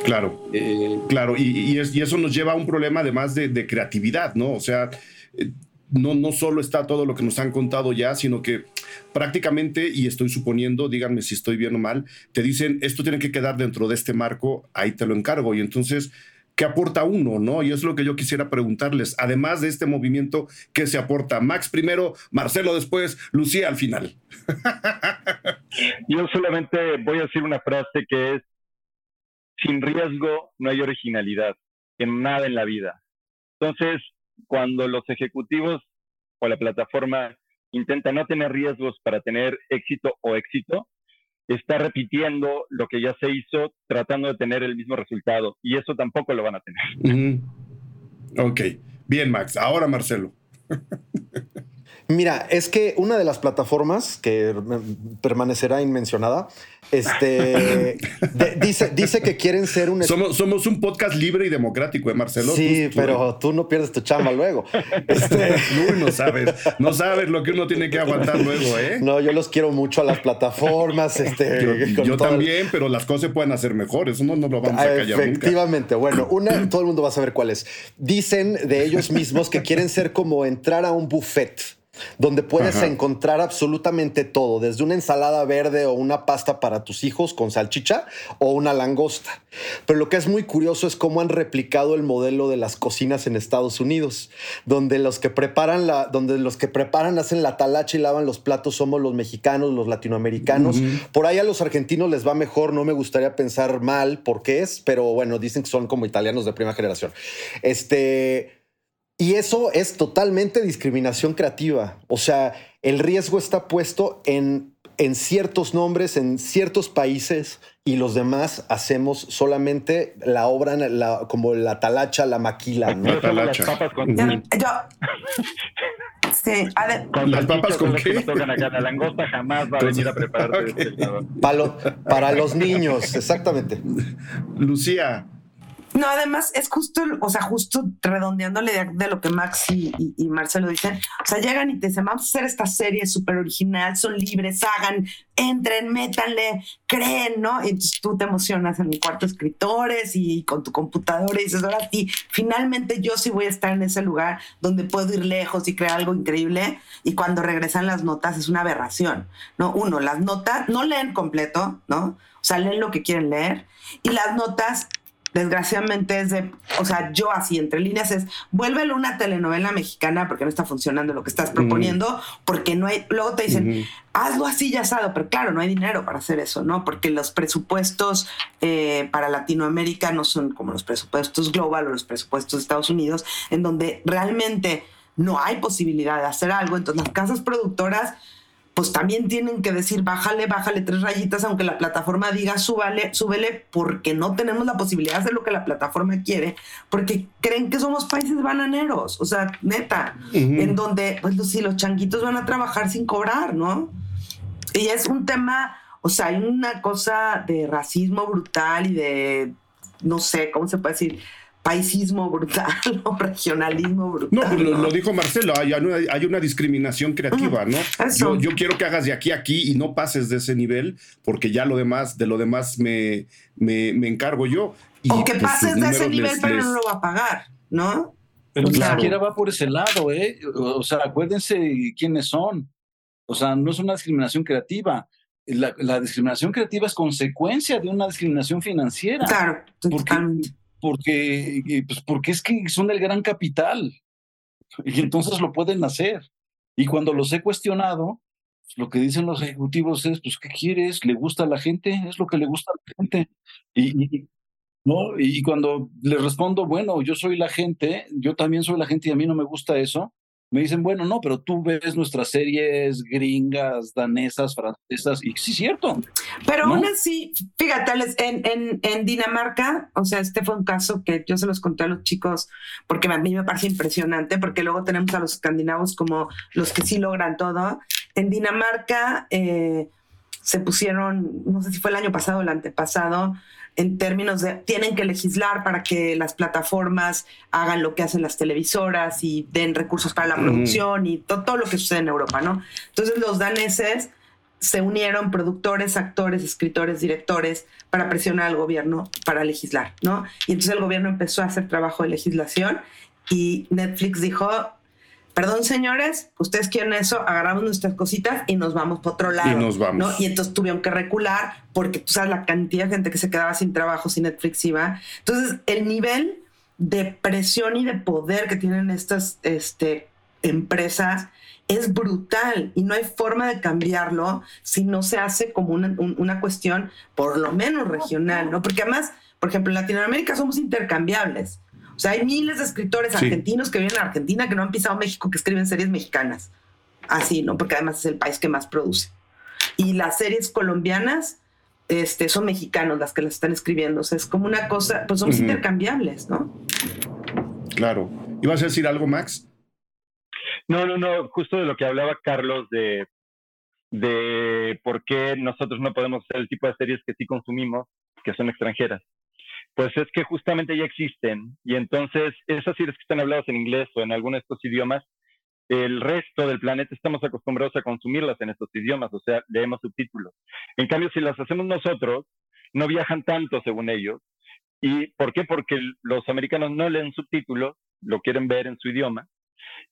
Claro, eh, claro, y, eso nos lleva a un problema además de, de creatividad, ¿no? O sea, eh, no, no solo está todo lo que nos han contado ya, sino que prácticamente, y estoy suponiendo, díganme si estoy bien o mal, te dicen, esto tiene que quedar dentro de este marco, ahí te lo encargo. Y entonces, ¿qué aporta uno? ¿no? Y es lo que yo quisiera preguntarles, además de este movimiento, ¿qué se aporta? Max primero, Marcelo después, Lucía al final. yo solamente voy a decir una frase que es, sin riesgo no hay originalidad en nada en la vida. Entonces, cuando los ejecutivos o la plataforma intenta no tener riesgos para tener éxito o éxito, está repitiendo lo que ya se hizo tratando de tener el mismo resultado y eso tampoco lo van a tener. Ok, bien Max, ahora Marcelo. Mira, es que una de las plataformas que permanecerá inmencionada, este dice, dice que quieren ser un. Somos, somos un podcast libre y democrático, ¿eh, Marcelo? Sí, pero tú no pierdes tu chamba luego. Este... no sabes, no sabes lo que uno tiene que aguantar luego, ¿eh? No, yo los quiero mucho a las plataformas. Este, yo, también, pero las cosas se pueden hacer mejor. Eso no, no lo vamos a callar Efectivamente. Bueno, una, todo el mundo va a saber cuál es. Dicen de ellos mismos que quieren ser como entrar a un buffet donde puedes encontrar absolutamente todo, desde una ensalada verde o una pasta para tus hijos con salchicha o una langosta. Pero lo que es muy curioso es cómo han replicado el modelo de las cocinas en Estados Unidos, donde los que preparan la, donde los que preparan hacen la talacha y lavan los platos somos los mexicanos, los latinoamericanos. Por ahí a los argentinos les va mejor, no me gustaría pensar mal por qué es, pero bueno, dicen que son como italianos de primera generación. Este y eso es totalmente discriminación creativa. O sea, el riesgo está puesto en, en ciertos nombres, en ciertos países, y los demás hacemos solamente la obra como la talacha, la maquila. ¿no? La talacha. Las papas con... Yo, sí, ¿Las papas con qué? La langosta jamás va a venir a preparar este para, para los niños, exactamente. Lucía, no, además es justo, o sea, justo redondeándole de, lo que Max y, Marcelo dicen. O sea, llegan y te dicen, vamos a hacer esta serie súper original, son libres, hagan, entren, métanle, creen, ¿no? Y entonces tú te emocionas en mi cuarto escritores y con tu computadora y dices, ahora sí, finalmente yo sí voy a estar en ese lugar donde puedo ir lejos y crear algo increíble. Y cuando regresan las notas es una aberración, ¿no? Uno, las notas no leen completo, ¿no? O sea, leen lo que quieren leer. Y las notas desgraciadamente es de, o sea, yo así entre líneas es, vuélvelo una telenovela mexicana porque no está funcionando lo que estás proponiendo, porque no hay, luego te dicen, hazlo así ya asado, pero claro, no hay dinero para hacer eso, ¿no? Porque los presupuestos eh, para Latinoamérica no son como los presupuestos global o los presupuestos de Estados Unidos, en donde realmente no hay posibilidad de hacer algo, entonces las casas productoras pues también tienen que decir, bájale, bájale tres rayitas, aunque la plataforma diga, súbale, súbele, porque no tenemos la posibilidad de hacer lo que la plataforma quiere, porque creen que somos países bananeros, o sea, neta, en donde, pues si los changuitos van a trabajar sin cobrar, ¿no? Y es un tema, o sea, hay una cosa de racismo brutal y de, no sé, ¿cómo se puede decir? Paisismo brutal o regionalismo brutal. No, pues Lo, dijo Marcelo, hay una, hay una discriminación creativa, ¿no? Yo, yo, quiero que hagas de aquí a aquí y no pases de ese nivel, porque ya lo demás, de lo demás me, me, encargo yo. o que pues, pases de ese nivel, pero no lo va a pagar, ¿no? Pero ni siquiera va por ese lado, ¿eh? O sea, acuérdense quiénes son. O sea, no es una discriminación creativa. La, la discriminación creativa es consecuencia de una discriminación financiera. Claro, totalmente porque, pues porque es que son el gran capital y entonces lo pueden hacer. Y cuando los he cuestionado, pues, lo que dicen los ejecutivos es, pues, ¿qué quieres? ¿Le gusta a la gente? Es lo que le gusta a la gente. Y, ¿no? y cuando le respondo, bueno, yo soy la gente, yo también soy la gente y a mí no me gusta eso, me dicen, bueno, no, pero tú ves nuestras series gringas, danesas, francesas, y sí es cierto. Pero aún así, fíjate, en, en, en, Dinamarca, o sea, este fue un caso que yo se los conté a los chicos, porque a mí me parece impresionante, porque luego tenemos a los escandinavos como los que sí logran todo. En Dinamarca eh, se pusieron, no sé si fue el año pasado o el antepasado, en términos de tienen que legislar para que las plataformas hagan lo que hacen las televisoras y den recursos para la producción y todo lo que sucede en Europa, ¿no? Entonces los daneses se unieron productores, actores, escritores, directores para presionar al gobierno para legislar, ¿no? Y entonces el gobierno empezó a hacer trabajo de legislación y Netflix dijo, perdón señores, ustedes quieren eso, agarramos nuestras cositas y nos vamos por otro lado. Y nos vamos. ¿no? Y entonces tuvieron que recular porque tú sabes la cantidad de gente que se quedaba sin trabajo, sin Netflix iba. Entonces, el nivel de presión y de poder que tienen estas este, empresas es brutal y no hay forma de cambiarlo si no se hace como una, una cuestión por lo menos regional, ¿no? Porque además, por ejemplo, en Latinoamérica somos intercambiables. O sea, hay miles de escritores argentinos que viven en Argentina que no han pisado México que escriben series mexicanas. Así, ¿no? Porque además es el país que más produce. Y las series colombianas este, son mexicanos las que las están escribiendo. O sea, es como una cosa, pues somos intercambiables, ¿no? Claro. ¿Ibas a decir algo, Max? No, no, no, justo de lo que hablaba Carlos de, de por qué nosotros no podemos hacer el tipo de series que sí consumimos, que son extranjeras. Pues es que justamente ya existen y entonces esas series que están habladas en inglés o en alguno de estos idiomas, el resto del planeta estamos acostumbrados a consumirlas en estos idiomas, o sea, leemos subtítulos. En cambio, si las hacemos nosotros, no viajan tanto según ellos. ¿Y por qué? Porque los americanos no leen subtítulos, lo quieren ver en su idioma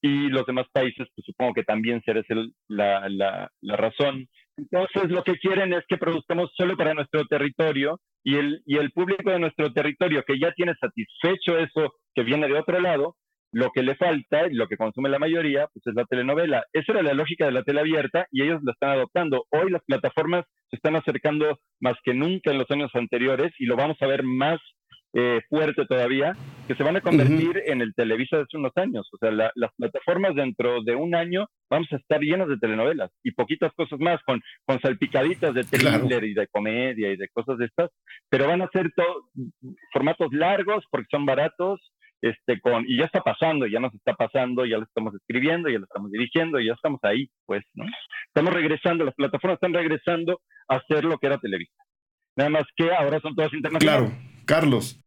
y los demás países, pues supongo que también será la, la, la, razón. Entonces, lo que quieren es que produzcamos solo para nuestro territorio y el, y el público de nuestro territorio que ya tiene satisfecho eso que viene de otro lado, lo que le falta y lo que consume la mayoría, pues es la telenovela. Esa era la lógica de la tele abierta y ellos la están adoptando. Hoy las plataformas se están acercando más que nunca en los años anteriores y lo vamos a ver más eh, fuerte todavía, que se van a convertir en el Televisa de hace unos años. O sea, las plataformas dentro de un año vamos a estar llenas de telenovelas y poquitas cosas más, con, con salpicaditas de thriller y de comedia y de cosas de estas, pero van a ser formatos largos porque son baratos. Este, con, y ya está pasando, ya nos está pasando, ya lo estamos escribiendo, ya lo estamos dirigiendo, y ya estamos ahí, pues, ¿no? Estamos regresando, las plataformas están regresando a hacer lo que era Televisa. Nada más que ahora son todas internacionales. Claro, Carlos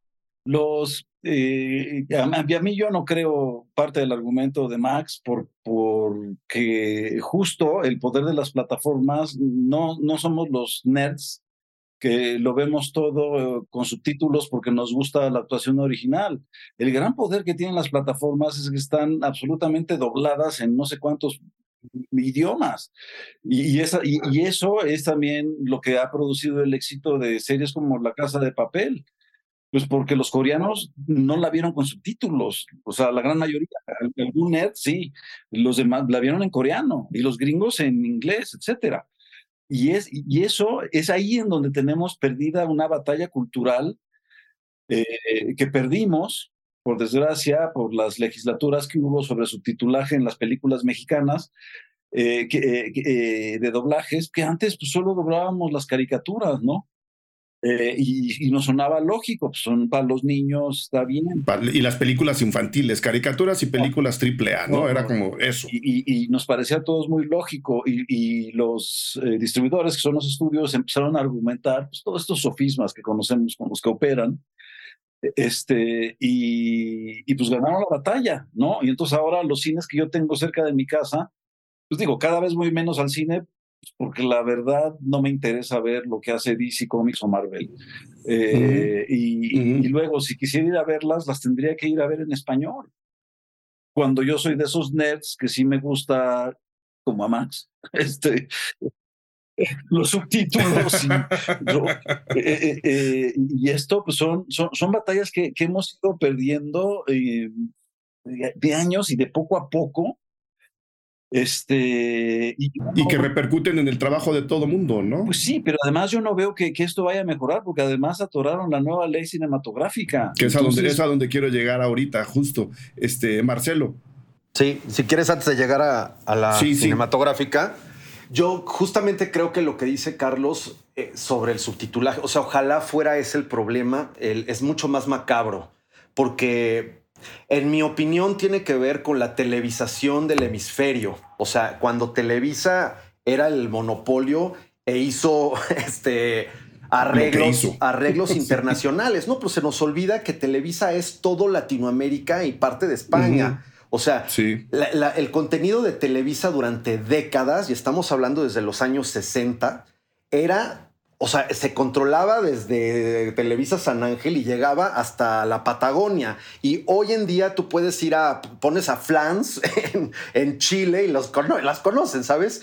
los eh, a, mí yo no creo parte del argumento de Max por porque justo el poder de las plataformas no no somos los nerds que lo vemos todo con subtítulos porque nos gusta la actuación original. El gran poder que tienen las plataformas es que están absolutamente dobladas en no sé cuántos idiomas. Y, esa, y eso es también lo que ha producido el éxito de series como La Casa de Papel pues porque los coreanos no la vieron con subtítulos, o sea, la gran mayoría, algún net sí, los demás la vieron en coreano y los gringos en inglés, etcétera. Y, es, y eso es ahí en donde tenemos perdida una batalla cultural eh, que perdimos, por desgracia, por las legislaturas que hubo sobre subtitulaje en las películas mexicanas, eh, eh, de doblajes, que antes pues, solo doblábamos las caricaturas, ¿no? Eh, y, nos sonaba lógico, pues son para los niños, está bien. Y las películas infantiles, caricaturas y películas triple A, ¿no? Era como eso. Y, nos parecía a todos muy lógico. Y, los eh, distribuidores, que son los estudios, empezaron a argumentar pues, todos estos sofismas que conocemos con los que operan. Este, y, pues ganaron la batalla, ¿no? Y entonces ahora los cines que yo tengo cerca de mi casa, pues digo, cada vez voy menos al cine porque la verdad no me interesa ver lo que hace DC Comics o Marvel. Eh, y, luego, si quisiera ir a verlas, las tendría que ir a ver en español. Cuando yo soy de esos nerds que sí me gusta, como a Max, este, los subtítulos y, eh, eh, y esto pues son, son, son batallas que, que hemos ido perdiendo de años y de poco a poco este, y, que repercuten en el trabajo de todo mundo, ¿no? Pues sí, pero además yo no veo que, que, esto vaya a mejorar, porque además atoraron la nueva ley cinematográfica. Que es, a donde, es a donde quiero llegar ahorita, justo. Este, Marcelo. Sí, si quieres, antes de llegar a, la cinematográfica, yo justamente creo que lo que dice Carlos eh, sobre el subtitulaje, o sea, ojalá fuera ese el problema, es mucho más macabro, porque en mi opinión, tiene que ver con la televisación del hemisferio. O sea, cuando Televisa era el monopolio e hizo este arreglos, arreglos internacionales. No, pero se nos olvida que Televisa es todo Latinoamérica y parte de España. O sea, el contenido de Televisa durante décadas, y estamos hablando desde los años 60, era o sea, se controlaba desde Televisa San Ángel y llegaba hasta la Patagonia. Y hoy en día tú puedes ir a, pones a Flans en, Chile y los, las conocen, ¿sabes?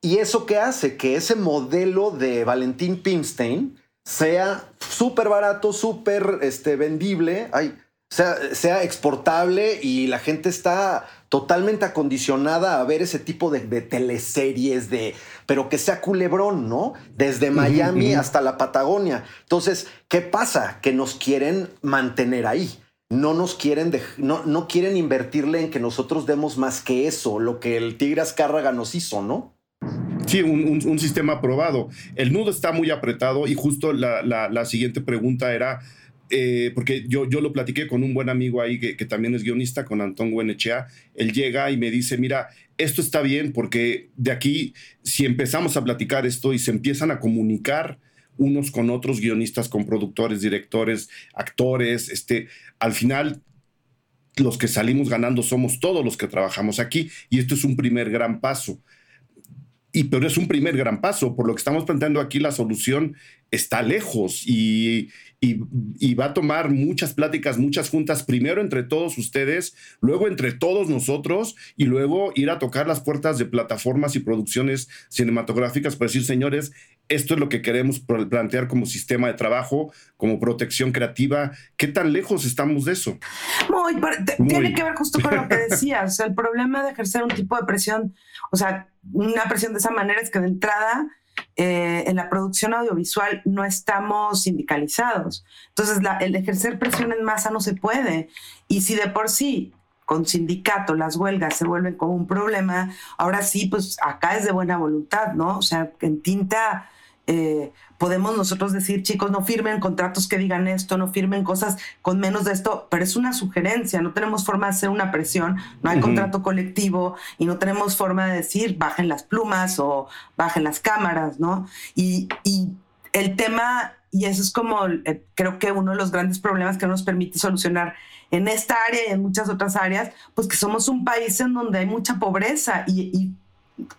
Y eso que hace que ese modelo de Valentín Pimstein sea súper barato, súper este, vendible, sea exportable y la gente está totalmente acondicionada a ver ese tipo de, teleseries, de, pero que sea culebrón, ¿no? Desde Miami hasta la Patagonia. Entonces, ¿qué pasa? Que nos quieren mantener ahí. No nos quieren, no, no quieren invertirle en que nosotros demos más que eso, lo que el Tigre Azcárraga nos hizo, ¿no? Sí, un, sistema aprobado. El nudo está muy apretado y justo la, la siguiente pregunta era, eh, porque yo, yo lo platiqué con un buen amigo ahí que, que también es guionista, con Antón Guenechea, él llega y me dice, mira, esto está bien porque de aquí, si empezamos a platicar esto y se empiezan a comunicar unos con otros guionistas, con productores, directores, actores, este, al final los que salimos ganando somos todos los que trabajamos aquí y esto es un primer gran paso. Y pero es un primer gran paso, por lo que estamos planteando aquí la solución está lejos y, y, va a tomar muchas pláticas, muchas juntas, primero entre todos ustedes, luego entre todos nosotros y luego ir a tocar las puertas de plataformas y producciones cinematográficas para decir, señores, esto es lo que queremos plantear como sistema de trabajo, como protección creativa. ¿Qué tan lejos estamos de eso? Muy, tiene que ver justo con lo que decías. el problema de ejercer un tipo de presión, o sea, una presión de esa manera es que de entrada eh, en la producción audiovisual no estamos sindicalizados. Entonces, el ejercer presión en masa no se puede. Y si de por sí con sindicato las huelgas se vuelven como un problema, ahora sí, pues acá es de buena voluntad, ¿no? O sea, en tinta eh, podemos nosotros decir, chicos, no firmen contratos que digan esto, no firmen cosas con menos de esto, pero es una sugerencia, no tenemos forma de hacer una presión, no hay contrato colectivo y no tenemos forma de decir, bajen las plumas o bajen las cámaras, ¿no? Y, el tema, y eso es como, eh, creo que uno de los grandes problemas que nos permite solucionar en esta área y en muchas otras áreas, pues que somos un país en donde hay mucha pobreza y, y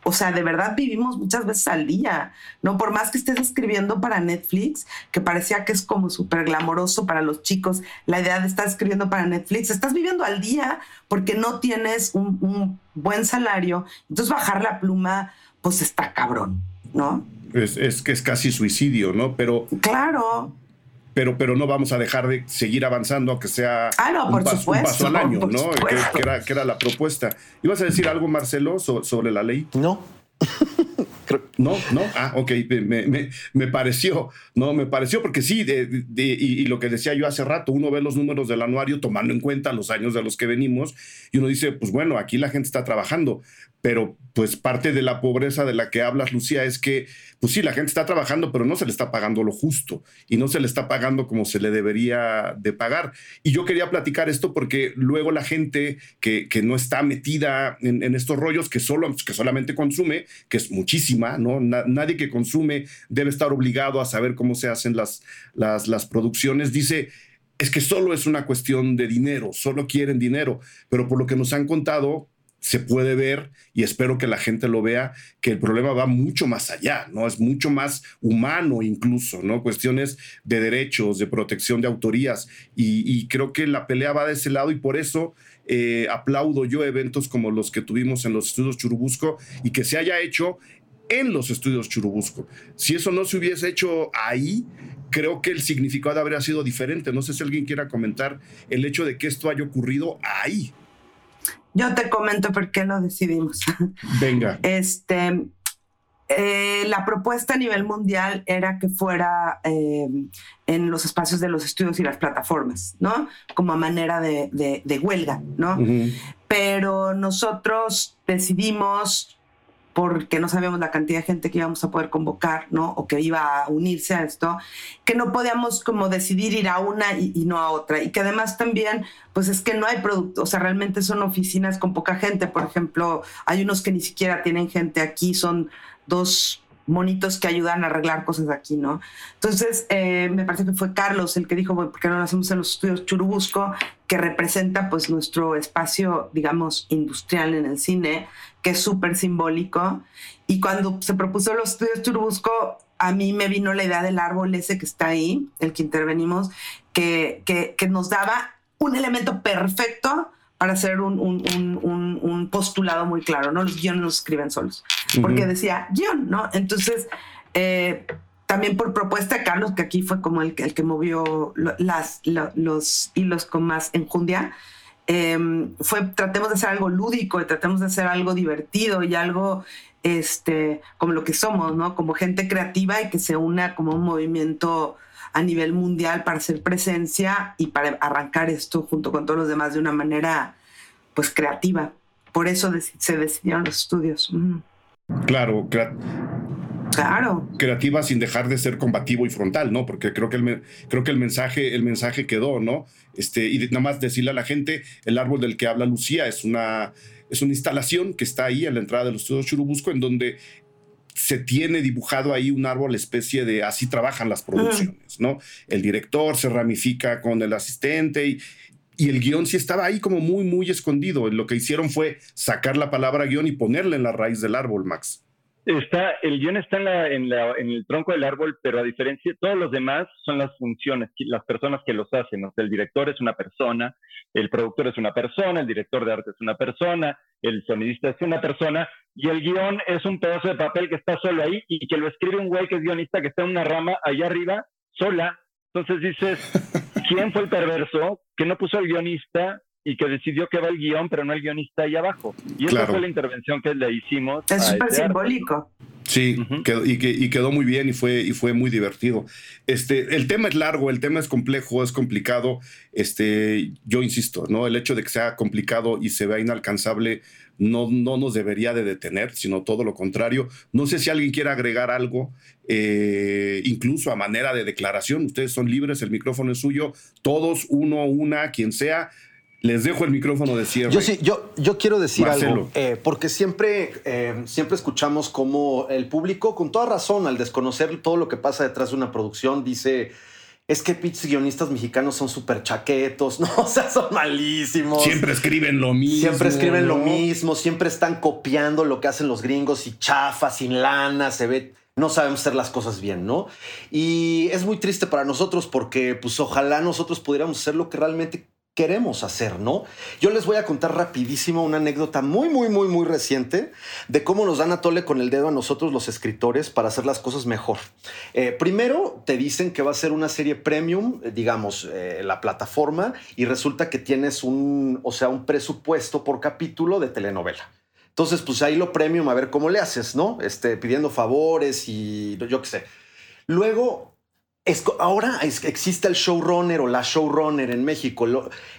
o sea, de verdad vivimos muchas veces al día, ¿no? Por más que estés escribiendo para Netflix, que parecía que es como súper glamoroso para los chicos, la idea de estar escribiendo para Netflix, estás viviendo al día porque no tienes un, un buen salario, entonces bajar la pluma, pues está cabrón, ¿no? Es, es que es casi suicidio, ¿no? Pero... Claro pero, pero no vamos a dejar de seguir avanzando, aunque sea ah, un, paso, al año, ¿no? Que, era, que, era, la propuesta. ¿Ibas a decir algo, Marcelo, sobre la ley? No. No, no, ah, ok, me, me, pareció, no, me pareció porque sí, de, y, lo que decía yo hace rato, uno ve los números del anuario tomando en cuenta los años de los que venimos y uno dice, pues bueno, aquí la gente está trabajando, pero pues parte de la pobreza de la que hablas, Lucía, es que, pues sí, la gente está trabajando, pero no se le está pagando lo justo y no se le está pagando como se le debería de pagar. Y yo quería platicar esto porque luego la gente que, que no está metida en, estos rollos, que, solo, que solamente consume, que es muchísima, ¿no? nadie que consume debe estar obligado a saber cómo se hacen las, las, las producciones, dice, es que solo es una cuestión de dinero, solo quieren dinero, pero por lo que nos han contado, se puede ver y espero que la gente lo vea que el problema va mucho más allá, ¿no? Es mucho más humano incluso, ¿no? Cuestiones de derechos, de protección de autorías y, creo que la pelea va de ese lado y por eso eh, aplaudo yo eventos como los que tuvimos en los estudios Churubusco y que se haya hecho en los estudios Churubusco. Si eso no se hubiese hecho ahí, creo que el significado habría sido diferente. No sé si alguien quiera comentar el hecho de que esto haya ocurrido ahí. Yo te comento por qué lo decidimos. Venga. Este, eh, la propuesta a nivel mundial era que fuera eh, en los espacios de los estudios y las plataformas, ¿no? Como manera de, de, huelga, ¿no? Pero nosotros decidimos porque no sabíamos la cantidad de gente que íbamos a poder convocar, ¿no? O que iba a unirse a esto, que no podíamos como decidir ir a una y, no a otra. Y que además también, pues es que no hay producto, o sea, realmente son oficinas con poca gente. Por ejemplo, hay unos que ni siquiera tienen gente aquí, son dos monitos que ayudan a arreglar cosas aquí, ¿no? Entonces, eh, me parece que fue Carlos el que dijo, bueno, ¿por qué no lo hacemos en los estudios Churubusco, que representa pues nuestro espacio, digamos, industrial en el cine, que es súper simbólico. Y cuando se propuso los estudios Churubusco, a mí me vino la idea del árbol ese que está ahí, el que intervenimos, que, que, que nos daba un elemento perfecto para hacer un, un, un, un, postulado muy claro, ¿no? Los guiones no escriben solos, porque decía guion, ¿no? Entonces, eh, también por propuesta de Carlos, que aquí fue como el, el que movió las, los hilos con más enjundia, em, fue tratemos de hacer algo lúdico tratemos de hacer algo divertido y algo este, como lo que somos, ¿no? Como gente creativa y que se una como un movimiento a nivel mundial para hacer presencia y para arrancar esto junto con todos los demás de una manera pues creativa. Por eso se decidieron los estudios. Claro, Claro. Creativa sin dejar de ser combativo y frontal, ¿no? Porque creo que el, creo que el mensaje, el mensaje quedó, ¿no? Este, y nada más decirle a la gente, el árbol del que habla Lucía es una, es una instalación que está ahí a la entrada de los estudios Churubusco, en donde se tiene dibujado ahí un árbol especie de así trabajan las producciones, ¿no? El director se ramifica con el asistente y, y el guion sí estaba ahí como muy, muy escondido. Lo que hicieron fue sacar la palabra guion y ponerla en la raíz del árbol, Max. Está, el guion está en, la, en, la, en, el tronco del árbol, pero a diferencia, todos los demás son las funciones, las personas que los hacen. O sea, el director es una persona, el productor es una persona, el director de arte es una persona, el sonidista es una persona, y el guion es un pedazo de papel que está solo ahí y que lo escribe un güey que es guionista que está en una rama allá arriba, sola. Entonces dices, ¿quién fue el perverso que no puso al guionista y que decidió que va el guion, pero no el guionista ahí abajo. Y esa fue la intervención que le hicimos. Es súper simbólico. Sí, quedó, y, y, quedó muy bien y fue, y fue muy divertido. Este, el tema es largo, el tema es complejo, es complicado. Este, yo insisto, ¿no? El hecho de que sea complicado y se vea inalcanzable no, no nos debería de detener, sino todo lo contrario. No sé si alguien quiere agregar algo, eh, incluso a manera de declaración. Ustedes son libres, el micrófono es suyo. Todos, uno, una, quien sea les dejo el micrófono de cierre. Yo sí, yo, yo quiero decir algo, eh, porque siempre, eh, siempre escuchamos como el público, con toda razón, al desconocer todo lo que pasa detrás de una producción, dice, es que pinches guionistas mexicanos son súper chaquetos, ¿no? O sea, son malísimos. Siempre escriben lo mismo. Siempre escriben lo mismo, siempre están copiando lo que hacen los gringos y chafa, sin lana, se ve no sabemos hacer las cosas bien, ¿no? Y es muy triste para nosotros porque pues ojalá nosotros pudiéramos hacer lo que realmente queremos hacer, ¿no? Yo les voy a contar rapidísimo una anécdota muy, muy, muy, muy reciente de cómo nos dan a tole con el dedo a nosotros los escritores para hacer las cosas mejor. Eh, primero te dicen que va a ser una serie premium, eh, digamos, eh, la plataforma, y resulta que tienes un, o sea, un presupuesto por capítulo de telenovela. Entonces, pues ahí lo premium, a ver cómo le haces, ¿no? Este, pidiendo favores y yo qué sé. Luego ahora existe el showrunner o la showrunner en México.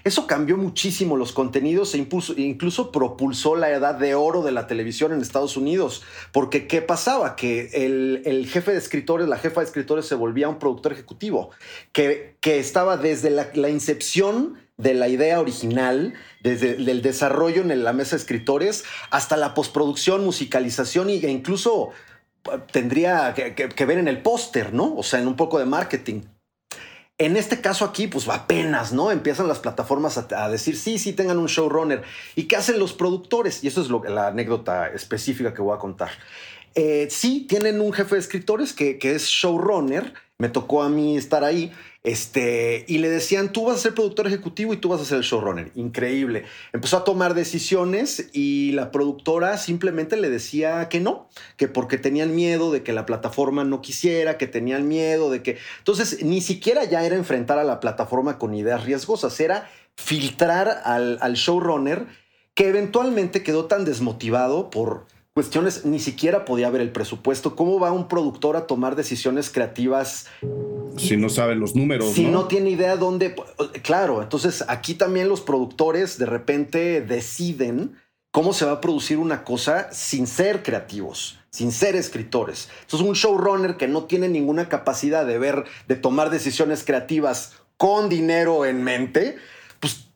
eso cambió muchísimo los contenidos e incluso propulsó la edad de oro de la televisión en Estados Unidos. Porque ¿qué pasaba? Que el, jefe de escritores, la jefa de escritores se volvía un productor ejecutivo que, que estaba desde la, incepción de la idea original, desde el desarrollo en la mesa de escritores, hasta la postproducción, musicalización e incluso tendría que, ver en el póster, ¿no? O sea, en un poco de marketing. En este caso aquí, pues apenas, ¿no? Empiezan las plataformas a, decir, sí, sí, tengan un showrunner. ¿Y qué hacen los productores? Y eso es lo, la anécdota específica que voy a contar. Eh, sí, tienen un jefe de escritores que, que es showrunner. Me tocó a mí estar ahí este, y le decían, tú vas a ser productor ejecutivo y tú vas a ser el showrunner. Increíble. Empezó a tomar decisiones y la productora simplemente le decía que no, que porque tenían miedo de que la plataforma no quisiera, que tenían miedo de que... Entonces, ni siquiera ya era enfrentar a la plataforma con ideas riesgosas, era filtrar al, al showrunner que eventualmente quedó tan desmotivado por cuestiones, ni siquiera podía ver el presupuesto. ¿Cómo va un productor a tomar decisiones creativas? Si no sabe los números. Si no, tiene idea dónde. Claro, entonces aquí también los productores de repente deciden cómo se va a producir una cosa sin ser creativos, sin ser escritores. Entonces un showrunner que no tiene ninguna capacidad de ver, de tomar decisiones creativas con dinero en mente, pues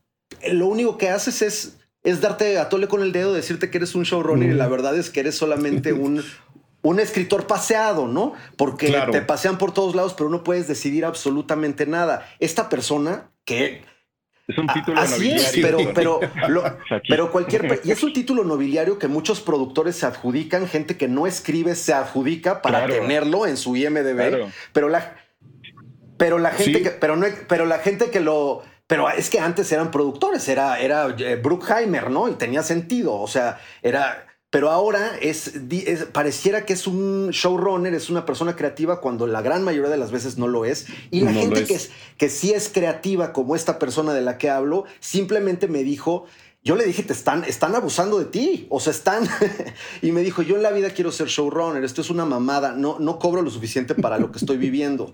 lo único que haces es es darte a tole con el dedo, decirte que eres un showrunner y la verdad es que eres solamente un, un escritor paseado, ¿no? Porque te pasean por todos lados, pero no puedes decidir absolutamente nada. Esta persona que... Es un título Así es, pero, pero, pero cualquier... Y es un título nobiliario que muchos productores se adjudican, gente que no escribe se adjudica para tenerlo en su IMDB, pero la... Pero la gente que... Pero, no, pero la gente que lo pero es que antes eran productores, era, era eh, Bruckheimer, ¿no? Y tenía sentido, o sea, era... Pero ahora es, pareciera que es un showrunner, es una persona creativa cuando la gran mayoría de las veces no lo es. Y la gente que, es, que sí es creativa, como esta persona de la que hablo, simplemente me dijo, yo le dije, te están, están abusando de ti, o sea, están. y me dijo, yo en la vida quiero ser showrunner, esto es una mamada, no, no cobro lo suficiente para lo que estoy viviendo.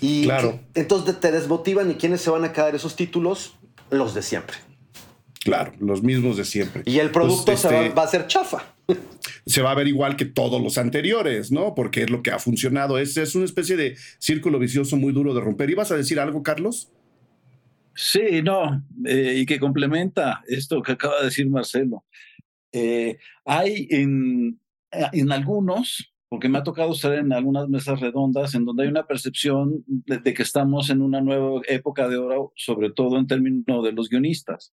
Y claro. entonces te desmotivan y quiénes se van a quedar esos títulos, los de siempre. Claro, los mismos de siempre. Y el producto pues, se este, va, a ser chafa. Se va a ver igual que todos los anteriores, ¿no? Porque es lo que ha funcionado. Es, es una especie de círculo vicioso muy duro de romper. ¿Ibas a decir algo, Carlos? Sí, no, eh, y que complementa esto que acaba de decir Marcelo. Eh, hay en, en algunos, porque me ha tocado estar en algunas mesas redondas en donde hay una percepción de, que estamos en una nueva época de oro, sobre todo en términos de los guionistas.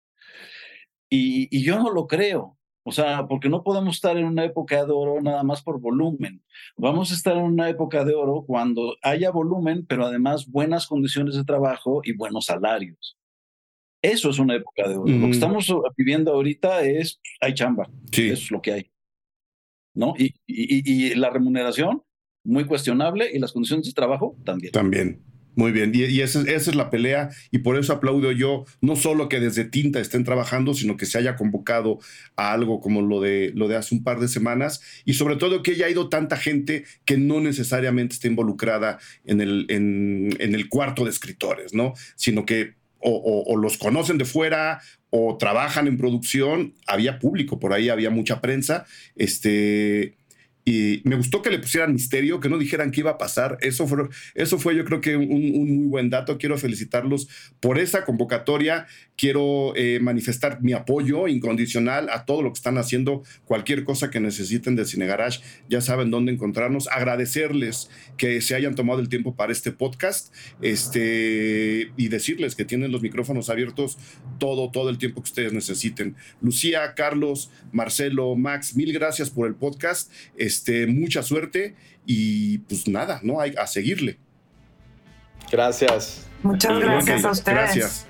Y, yo no lo creo. O sea, porque no podemos estar en una época de oro nada más por volumen. Vamos a estar en una época de oro cuando haya volumen, pero además buenas condiciones de trabajo y buenos salarios. Eso es una época de oro. Lo que mm. estamos viviendo ahorita es, hay chamba. Sí. Eso es lo que hay. ¿no? Y, y, la remuneración, muy cuestionable, y las condiciones de trabajo también. También. Muy bien, y, esa, es la pelea y por eso aplaudo yo no solo que desde Tinta estén trabajando, sino que se haya convocado a algo como lo de, lo de hace un par de semanas y sobre todo que haya ido tanta gente que no necesariamente esté involucrada en el, en, el cuarto de escritores, ¿no? Sino que o, los conocen de fuera o trabajan en producción, había público, por ahí había mucha prensa, este, y me gustó que le pusieran misterio, que no dijeran qué iba a pasar. Eso fue, eso fue yo creo que un, muy buen dato. Quiero felicitarlos por esa convocatoria. Quiero eh, manifestar mi apoyo incondicional a todo lo que están haciendo. Cualquier cosa que necesiten de Cine Garage, ya saben dónde encontrarnos. Agradecerles que se hayan tomado el tiempo para este podcast este, y decirles que tienen los micrófonos abiertos todo, todo el tiempo que ustedes necesiten. Lucía, Carlos, Marcelo, Max, mil gracias por el podcast. Mucha suerte y pues nada, ¿no? Hay a seguirle. Gracias. Muchas gracias a ustedes. Gracias.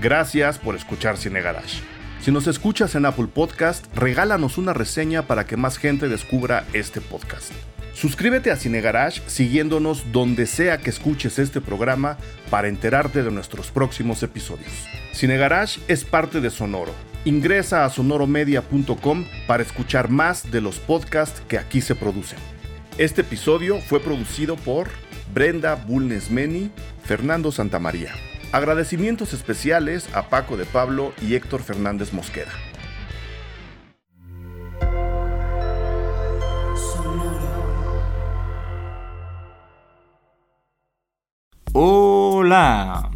Gracias por escuchar Cine Garage. Si nos escuchas en Apple Podcast, regálanos una reseña para que más gente descubra este podcast. Suscríbete a Cine Garage siguiéndonos donde sea que escuches este programa para enterarte de nuestros próximos episodios. Cine Garage es parte de Sonoro Ingresa a sonoromedia.com para escuchar más de los podcasts que aquí se producen. Este episodio fue producido por Brenda Bulnesmeni, Fernando Santamaría. Agradecimientos especiales a Paco de Pablo y Héctor Fernández Mosqueda. Hola.